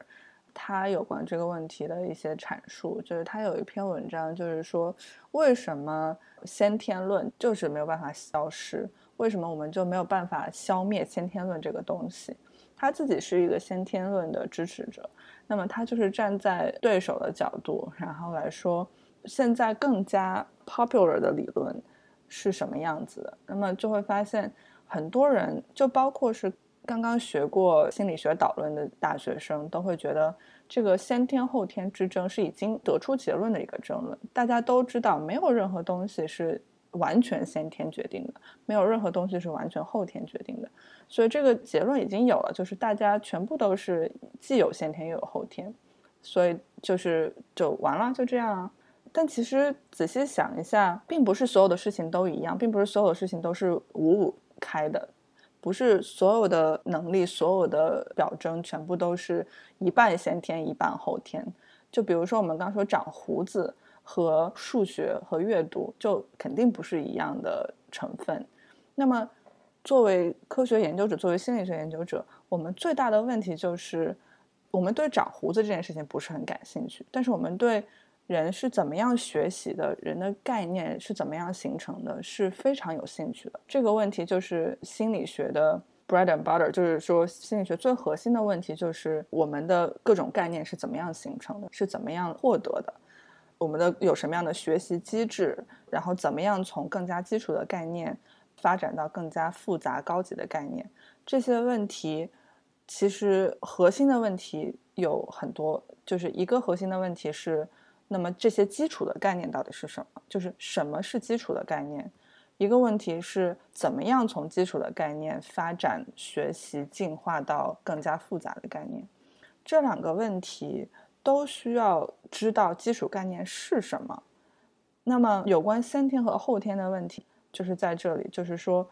他有关这个问题的一些阐述，就是他有一篇文章，就是说为什么先天论就是没有办法消失？为什么我们就没有办法消灭先天论这个东西？他自己是一个先天论的支持者，那么他就是站在对手的角度，然后来说现在更加 popular 的理论是什么样子的。那么就会发现，很多人就包括是刚刚学过心理学导论的大学生，都会觉得这个先天后天之争是已经得出结论的一个争论。大家都知道，没有任何东西是。完全先天决定的，没有任何东西是完全后天决定的，所以这个结论已经有了，就是大家全部都是既有先天又有后天，所以就是就完了，就这样啊。但其实仔细想一下，并不是所有的事情都一样，并不是所有的事情都是五五开的，不是所有的能力、所有的表征全部都是一半先天一半后天。就比如说我们刚说长胡子。和数学和阅读就肯定不是一样的成分。那么，作为科学研究者，作为心理学研究者，我们最大的问题就是，我们对长胡子这件事情不是很感兴趣。但是，我们对人是怎么样学习的，人的概念是怎么样形成的，是非常有兴趣的。这个问题就是心理学的 bread and butter，就是说心理学最核心的问题就是我们的各种概念是怎么样形成的，是怎么样获得的。我们的有什么样的学习机制，然后怎么样从更加基础的概念发展到更加复杂高级的概念？这些问题其实核心的问题有很多，就是一个核心的问题是，那么这些基础的概念到底是什么？就是什么是基础的概念？一个问题是怎么样从基础的概念发展学习进化到更加复杂的概念？这两个问题。都需要知道基础概念是什么。那么，有关先天和后天的问题，就是在这里，就是说，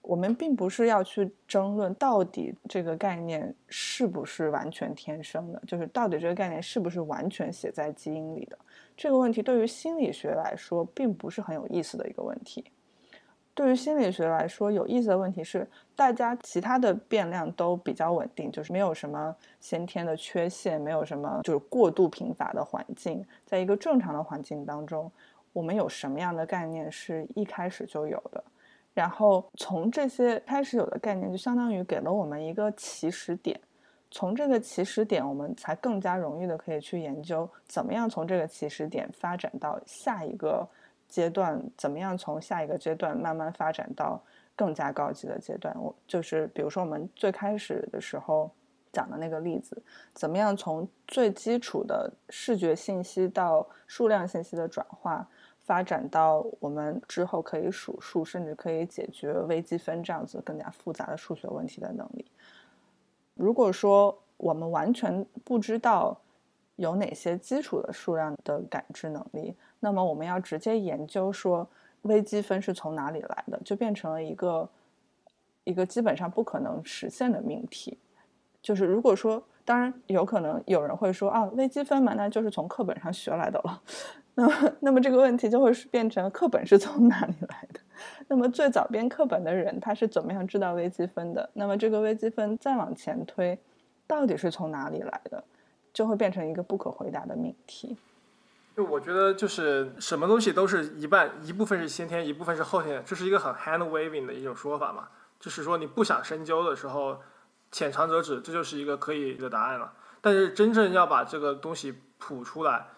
我们并不是要去争论到底这个概念是不是完全天生的，就是到底这个概念是不是完全写在基因里的。这个问题对于心理学来说，并不是很有意思的一个问题。对于心理学来说，有意思的问题是，大家其他的变量都比较稳定，就是没有什么先天的缺陷，没有什么就是过度贫乏的环境，在一个正常的环境当中，我们有什么样的概念是一开始就有的？然后从这些开始有的概念，就相当于给了我们一个起始点，从这个起始点，我们才更加容易的可以去研究怎么样从这个起始点发展到下一个。阶段，怎么样从下一个阶段慢慢发展到更加高级的阶段？我就是比如说我们最开始的时候讲的那个例子，怎么样从最基础的视觉信息到数量信息的转化，发展到我们之后可以数数，甚至可以解决微积分这样子更加复杂的数学问题的能力。如果说我们完全不知道有哪些基础的数量的感知能力，那么我们要直接研究说微积分是从哪里来的，就变成了一个一个基本上不可能实现的命题。就是如果说，当然有可能有人会说啊，微积分嘛，那就是从课本上学来的了。那么，那么这个问题就会是变成课本是从哪里来的？那么最早编课本的人他是怎么样知道微积分的？那么这个微积分再往前推，到底是从哪里来的？就会变成一个不可回答的命题。就我觉得，就是什么东西都是一半，一部分是先天，一部分是后天，这是一个很 hand waving 的一种说法嘛。就是说你不想深究的时候，浅尝辄止，这就是一个可以的答案了。但是真正要把这个东西谱出来，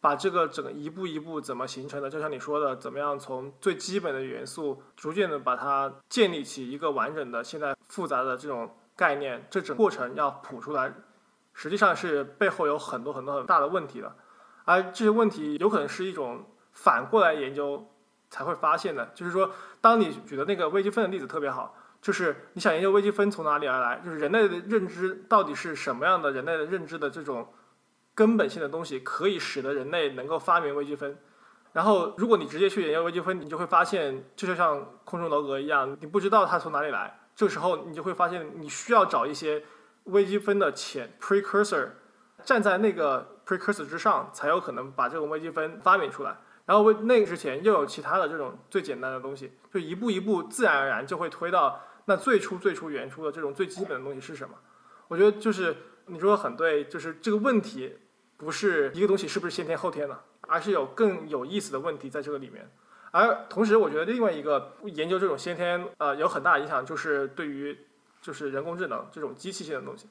把这个整个一步一步怎么形成的，就像你说的，怎么样从最基本的元素逐渐的把它建立起一个完整的、现在复杂的这种概念，这整过程要谱出来，实际上是背后有很多很多很大的问题的。而这些问题有可能是一种反过来研究才会发现的，就是说，当你举的那个微积分的例子特别好，就是你想研究微积分从哪里而来，就是人类的认知到底是什么样的，人类的认知的这种根本性的东西，可以使得人类能够发明微积分。然后，如果你直接去研究微积分，你就会发现，这就像空中楼阁一样，你不知道它从哪里来。这时候，你就会发现，你需要找一些微积分的前 precursor，站在那个 precursor 之上，才有可能把这种微积分发明出来。然后，为那个之前又有其他的这种最简单的东西，就一步一步，自然而然就会推到那最初最初原初的这种最基本的东西是什么？我觉得就是你说的很对，就是这个问题不是一个东西是不是先天后天的，而是有更有意思的问题在这个里面。而同时，我觉得另外一个研究这种先天呃有很大影响，就是对于就是人工智能这种机器性的东西。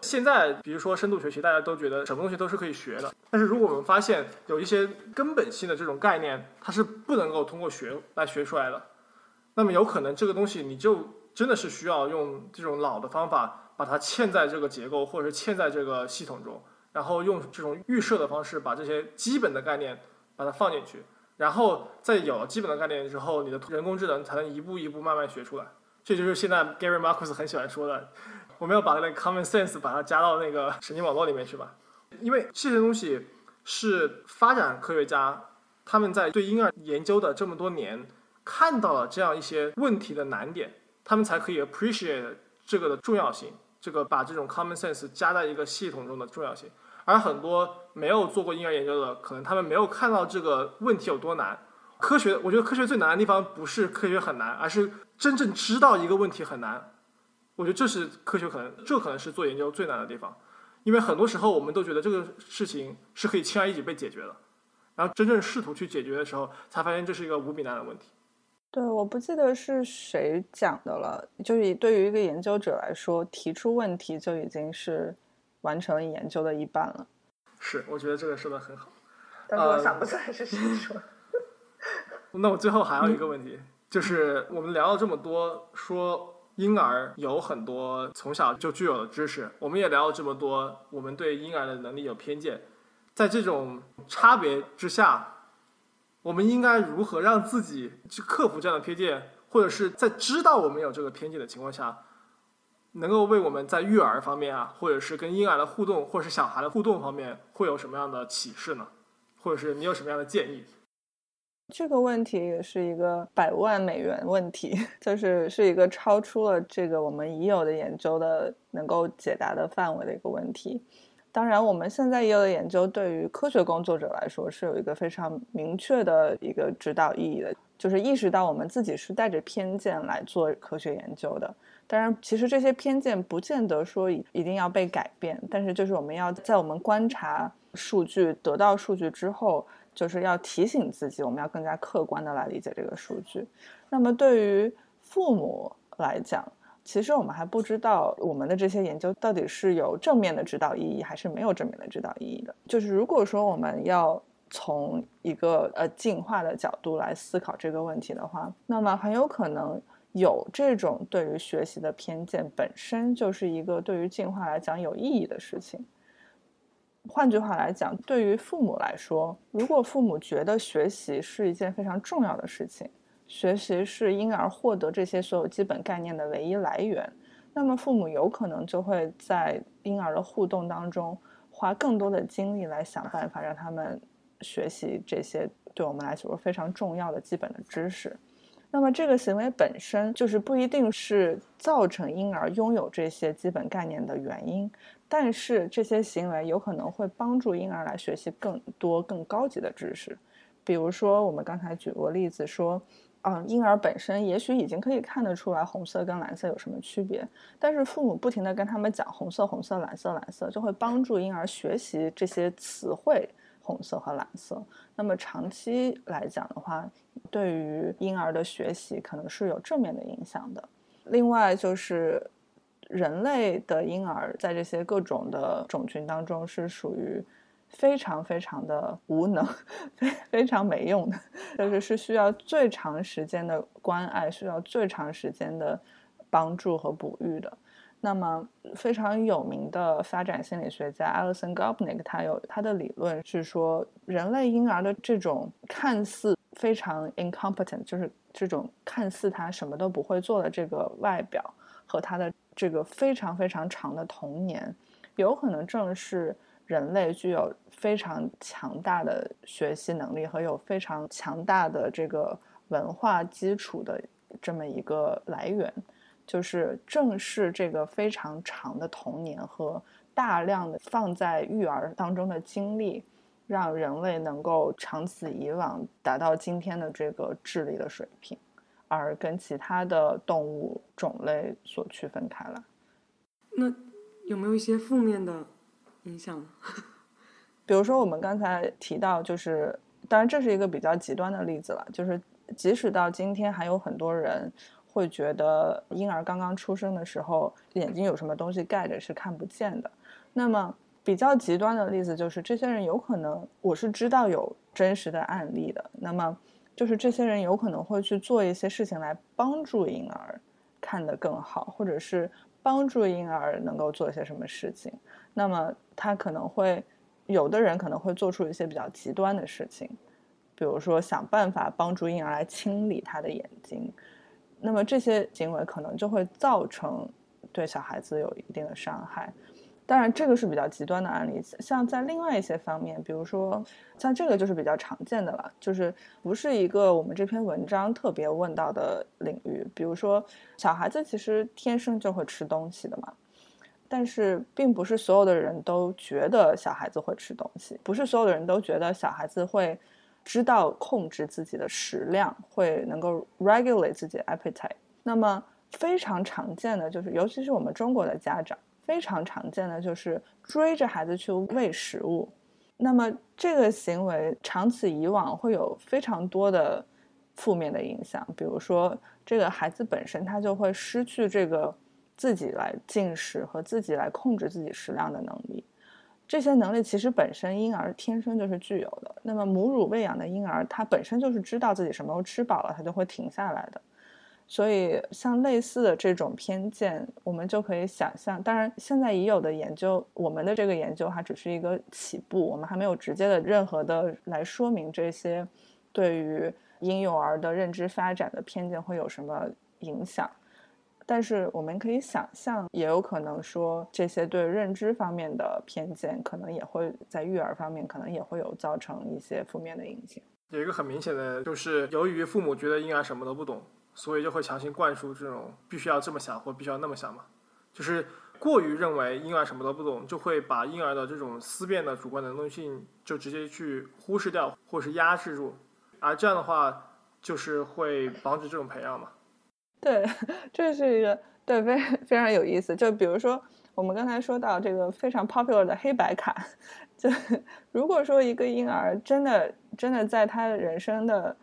现在比如说深度学习，大家都觉得什么东西都是可以学的。但是如果我们发现有一些根本性的这种概念，它是不能够通过学来学出来的，那么有可能这个东西你就真的是需要用这种老的方法把它嵌在这个结构或者是嵌在这个系统中，然后用这种预设的方式把这些基本的概念把它放进去，然后在有了基本的概念之后，你的人工智能才能一步一步慢慢学出来。这就是现在 Gary Marcus 很喜欢说的。我们要把那个 common sense 把它加到那个神经网络里面去吧，因为这些东西是发展科学家他们在对婴儿研究的这么多年看到了这样一些问题的难点，他们才可以 appreciate 这个的重要性，这个把这种 common sense 加在一个系统中的重要性。而很多没有做过婴儿研究的，可能他们没有看到这个问题有多难。科学，我觉得科学最难的地方不是科学很难，而是真正知道一个问题很难。我觉得这是科学可能，这可能是做研究最难的地方，因为很多时候我们都觉得这个事情是可以轻而易举被解决的，然后真正试图去解决的时候，才发现这是一个无比难的问题。对，我不记得是谁讲的了，就是对于一个研究者来说，提出问题就已经是完成了研究的一半了。是，我觉得这个说的很好。但是我想不起来是谁说。那我最后还有一个问题，就是我们聊了这么多，说。婴儿有很多从小就具有的知识，我们也聊了这么多，我们对婴儿的能力有偏见，在这种差别之下，我们应该如何让自己去克服这样的偏见，或者是在知道我们有这个偏见的情况下，能够为我们在育儿方面啊，或者是跟婴儿的互动，或是小孩的互动方面，会有什么样的启示呢？或者是你有什么样的建议？这个问题也是一个百万美元问题，就是是一个超出了这个我们已有的研究的能够解答的范围的一个问题。当然，我们现在已有的研究对于科学工作者来说是有一个非常明确的一个指导意义的，就是意识到我们自己是带着偏见来做科学研究的。当然，其实这些偏见不见得说一定要被改变，但是就是我们要在我们观察数据、得到数据之后。就是要提醒自己，我们要更加客观的来理解这个数据。那么对于父母来讲，其实我们还不知道我们的这些研究到底是有正面的指导意义，还是没有正面的指导意义的。就是如果说我们要从一个呃进化的角度来思考这个问题的话，那么很有可能有这种对于学习的偏见本身就是一个对于进化来讲有意义的事情。换句话来讲，对于父母来说，如果父母觉得学习是一件非常重要的事情，学习是婴儿获得这些所有基本概念的唯一来源，那么父母有可能就会在婴儿的互动当中花更多的精力来想办法让他们学习这些对我们来说非常重要的基本的知识。那么这个行为本身就是不一定是造成婴儿拥有这些基本概念的原因。但是这些行为有可能会帮助婴儿来学习更多更高级的知识，比如说我们刚才举过例子说，嗯，婴儿本身也许已经可以看得出来红色跟蓝色有什么区别，但是父母不停的跟他们讲红色、红色、蓝色、蓝色，就会帮助婴儿学习这些词汇，红色和蓝色。那么长期来讲的话，对于婴儿的学习可能是有正面的影响的。另外就是。人类的婴儿在这些各种的种群当中是属于非常非常的无能、非非常没用的，就是是需要最长时间的关爱、需要最长时间的帮助和哺育的。那么，非常有名的发展心理学家 Alison Gopnik，他有他的理论是说，人类婴儿的这种看似非常 incompetent，就是这种看似他什么都不会做的这个外表和他的。这个非常非常长的童年，有可能正是人类具有非常强大的学习能力和有非常强大的这个文化基础的这么一个来源。就是正是这个非常长的童年和大量的放在育儿当中的经历，让人类能够长此以往达到今天的这个智力的水平。而跟其他的动物种类所区分开来，那有没有一些负面的影响？比如说我们刚才提到，就是当然这是一个比较极端的例子了，就是即使到今天，还有很多人会觉得婴儿刚刚出生的时候眼睛有什么东西盖着是看不见的。那么比较极端的例子就是，这些人有可能我是知道有真实的案例的。那么。就是这些人有可能会去做一些事情来帮助婴儿看得更好，或者是帮助婴儿能够做一些什么事情。那么他可能会有的人可能会做出一些比较极端的事情，比如说想办法帮助婴儿来清理他的眼睛。那么这些行为可能就会造成对小孩子有一定的伤害。当然，这个是比较极端的案例。像在另外一些方面，比如说像这个就是比较常见的了，就是不是一个我们这篇文章特别问到的领域。比如说，小孩子其实天生就会吃东西的嘛，但是并不是所有的人都觉得小孩子会吃东西，不是所有的人都觉得小孩子会知道控制自己的食量，会能够 regulate 自己 appetite。那么非常常见的就是，尤其是我们中国的家长。非常常见的就是追着孩子去喂食物，那么这个行为长此以往会有非常多的负面的影响，比如说这个孩子本身他就会失去这个自己来进食和自己来控制自己食量的能力，这些能力其实本身婴儿天生就是具有的。那么母乳喂养的婴儿他本身就是知道自己什么时候吃饱了，他就会停下来的。所以，像类似的这种偏见，我们就可以想象。当然，现在已有的研究，我们的这个研究还只是一个起步，我们还没有直接的任何的来说明这些对于婴幼儿的认知发展的偏见会有什么影响。但是，我们可以想象，也有可能说，这些对认知方面的偏见，可能也会在育儿方面，可能也会有造成一些负面的影响。有一个很明显的，就是由于父母觉得婴儿什么都不懂。所以就会强行灌输这种必须要这么想或必须要那么想嘛，就是过于认为婴儿什么都不懂，就会把婴儿的这种思辨的主观能动性就直接去忽视掉或是压制住，而这样的话就是会防止这种培养嘛。对，这是一个对非非常有意思。就比如说我们刚才说到这个非常 popular 的黑白卡，就如果说一个婴儿真的真的在他人生的。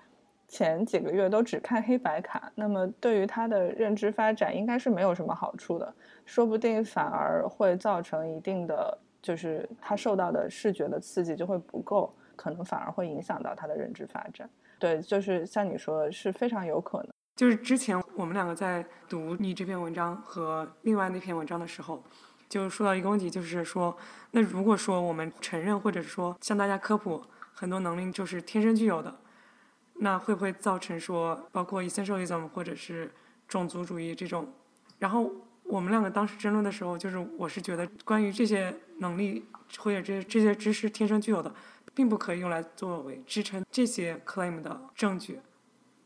前几个月都只看黑白卡，那么对于他的认知发展应该是没有什么好处的，说不定反而会造成一定的，就是他受到的视觉的刺激就会不够。可能反而会影响到他的认知发展。对，就是像你说的，是非常有可能。就是之前我们两个在读你这篇文章和另外那篇文章的时候，就说到一个问题，就是说，那如果说我们承认或者说向大家科普很多能力就是天生具有的，那会不会造成说包括 essentialism 或者是种族主义这种？然后我们两个当时争论的时候，就是我是觉得关于这些能力或者这这些知识天生具有的，并不可以用来作为支撑这些 claim 的证据。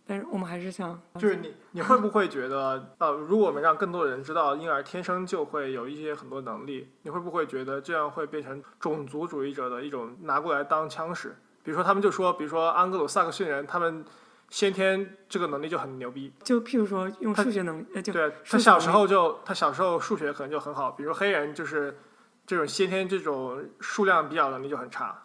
但是我们还是想，就是你你会不会觉得，呃，如果我们让更多人知道婴儿天生就会有一些很多能力，你会不会觉得这样会变成种族主义者的一种拿过来当枪使？比如说他们就说，比如说安格鲁萨克逊人，他们先天这个能力就很牛逼，就譬如说用数学能力，呃，就对他小时候就他小时候数学可能就很好，比如黑人就是这种先天这种数量比较能力就很差。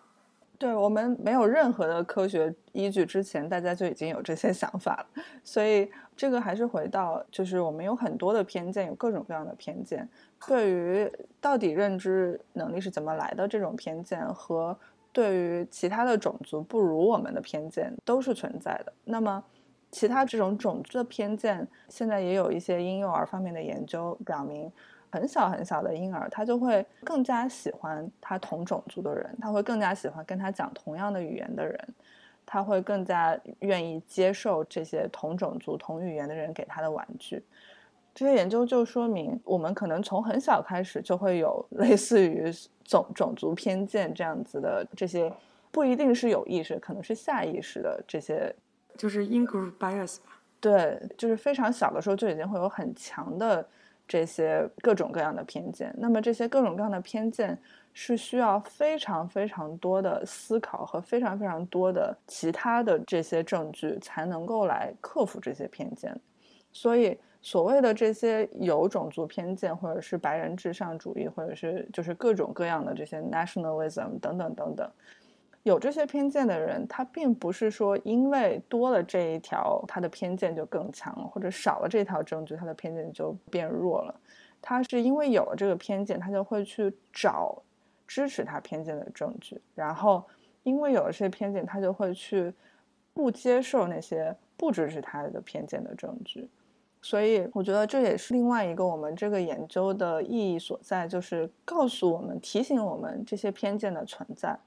对我们没有任何的科学依据之前，大家就已经有这些想法了。所以这个还是回到，就是我们有很多的偏见，有各种各样的偏见。对于到底认知能力是怎么来的这种偏见，和对于其他的种族不如我们的偏见，都是存在的。那么，其他这种种族的偏见，现在也有一些婴幼儿方面的研究表明。很小很小的婴儿，他就会更加喜欢他同种族的人，他会更加喜欢跟他讲同样的语言的人，他会更加愿意接受这些同种族、同语言的人给他的玩具。这些研究就说明，我们可能从很小开始就会有类似于种种族偏见这样子的这些，不一定是有意识，可能是下意识的这些，就是 in group bias 吧。对，就是非常小的时候就已经会有很强的。这些各种各样的偏见，那么这些各种各样的偏见是需要非常非常多的思考和非常非常多的其他的这些证据才能够来克服这些偏见。所以，所谓的这些有种族偏见，或者是白人至上主义，或者是就是各种各样的这些 nationalism 等等等等。有这些偏见的人，他并不是说因为多了这一条，他的偏见就更强了，或者少了这条证据，他的偏见就变弱了。他是因为有了这个偏见，他就会去找支持他偏见的证据，然后因为有了这些偏见，他就会去不接受那些不支持他的偏见的证据。所以，我觉得这也是另外一个我们这个研究的意义所在，就是告诉我们、提醒我们这些偏见的存在。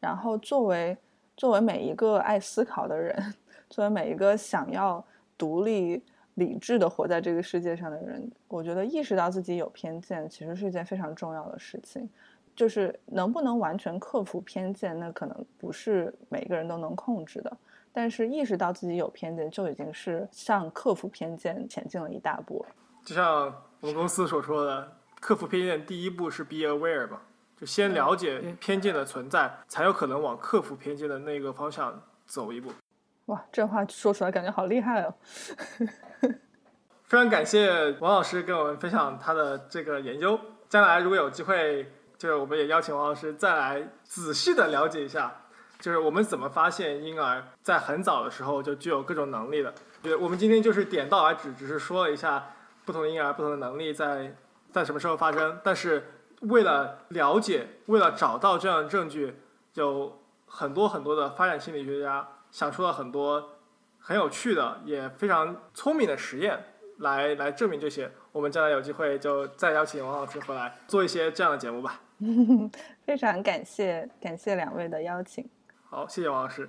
然后，作为作为每一个爱思考的人，作为每一个想要独立理智的活在这个世界上的人，我觉得意识到自己有偏见，其实是一件非常重要的事情。就是能不能完全克服偏见，那可能不是每个人都能控制的。但是意识到自己有偏见，就已经是向克服偏见前进了一大步。就像我们公司所说的，克服偏见第一步是 be aware 吧。就先了解偏见的存在，才有可能往克服偏见的那个方向走一步。哇，这话说出来感觉好厉害哦！非常感谢王老师跟我们分享他的这个研究。将来如果有机会，就是我们也邀请王老师再来仔细的了解一下，就是我们怎么发现婴儿在很早的时候就具有各种能力的。对，我们今天就是点到而止，只是说了一下不同的婴儿不同的能力在在什么时候发生，但是。为了了解，为了找到这样的证据，有很多很多的发展心理学家想出了很多很有趣的、也非常聪明的实验，来来证明这些。我们将来有机会就再邀请王老师回来做一些这样的节目吧。非常感谢，感谢两位的邀请。好，谢谢王老师。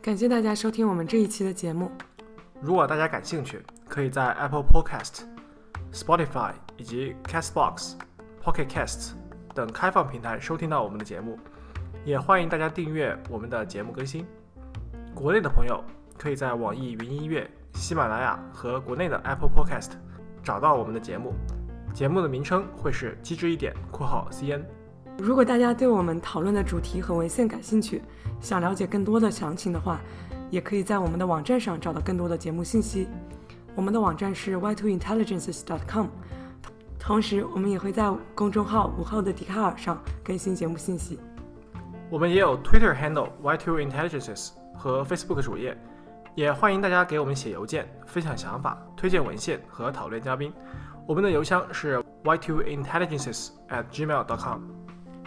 感谢大家收听我们这一期的节目。如果大家感兴趣，可以在 Apple Podcast、Spotify 以及 Castbox、Pocket Casts 等开放平台收听到我们的节目。也欢迎大家订阅我们的节目更新。国内的朋友可以在网易云音乐、喜马拉雅和国内的 Apple Podcast 找到我们的节目。节目的名称会是“机智一点”（括号 CN）。如果大家对我们讨论的主题和文献感兴趣，想了解更多的详情的话，也可以在我们的网站上找到更多的节目信息。我们的网站是 y2intelligences.com，同时我们也会在公众号“午后的笛卡尔”上更新节目信息。我们也有 Twitter handle y2intelligences 和 Facebook 主页，也欢迎大家给我们写邮件，分享想法、推荐文献和讨论嘉宾。我们的邮箱是 y2intelligences at gmail.com。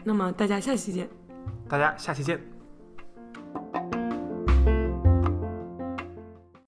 那么大家下期见。大家下期见。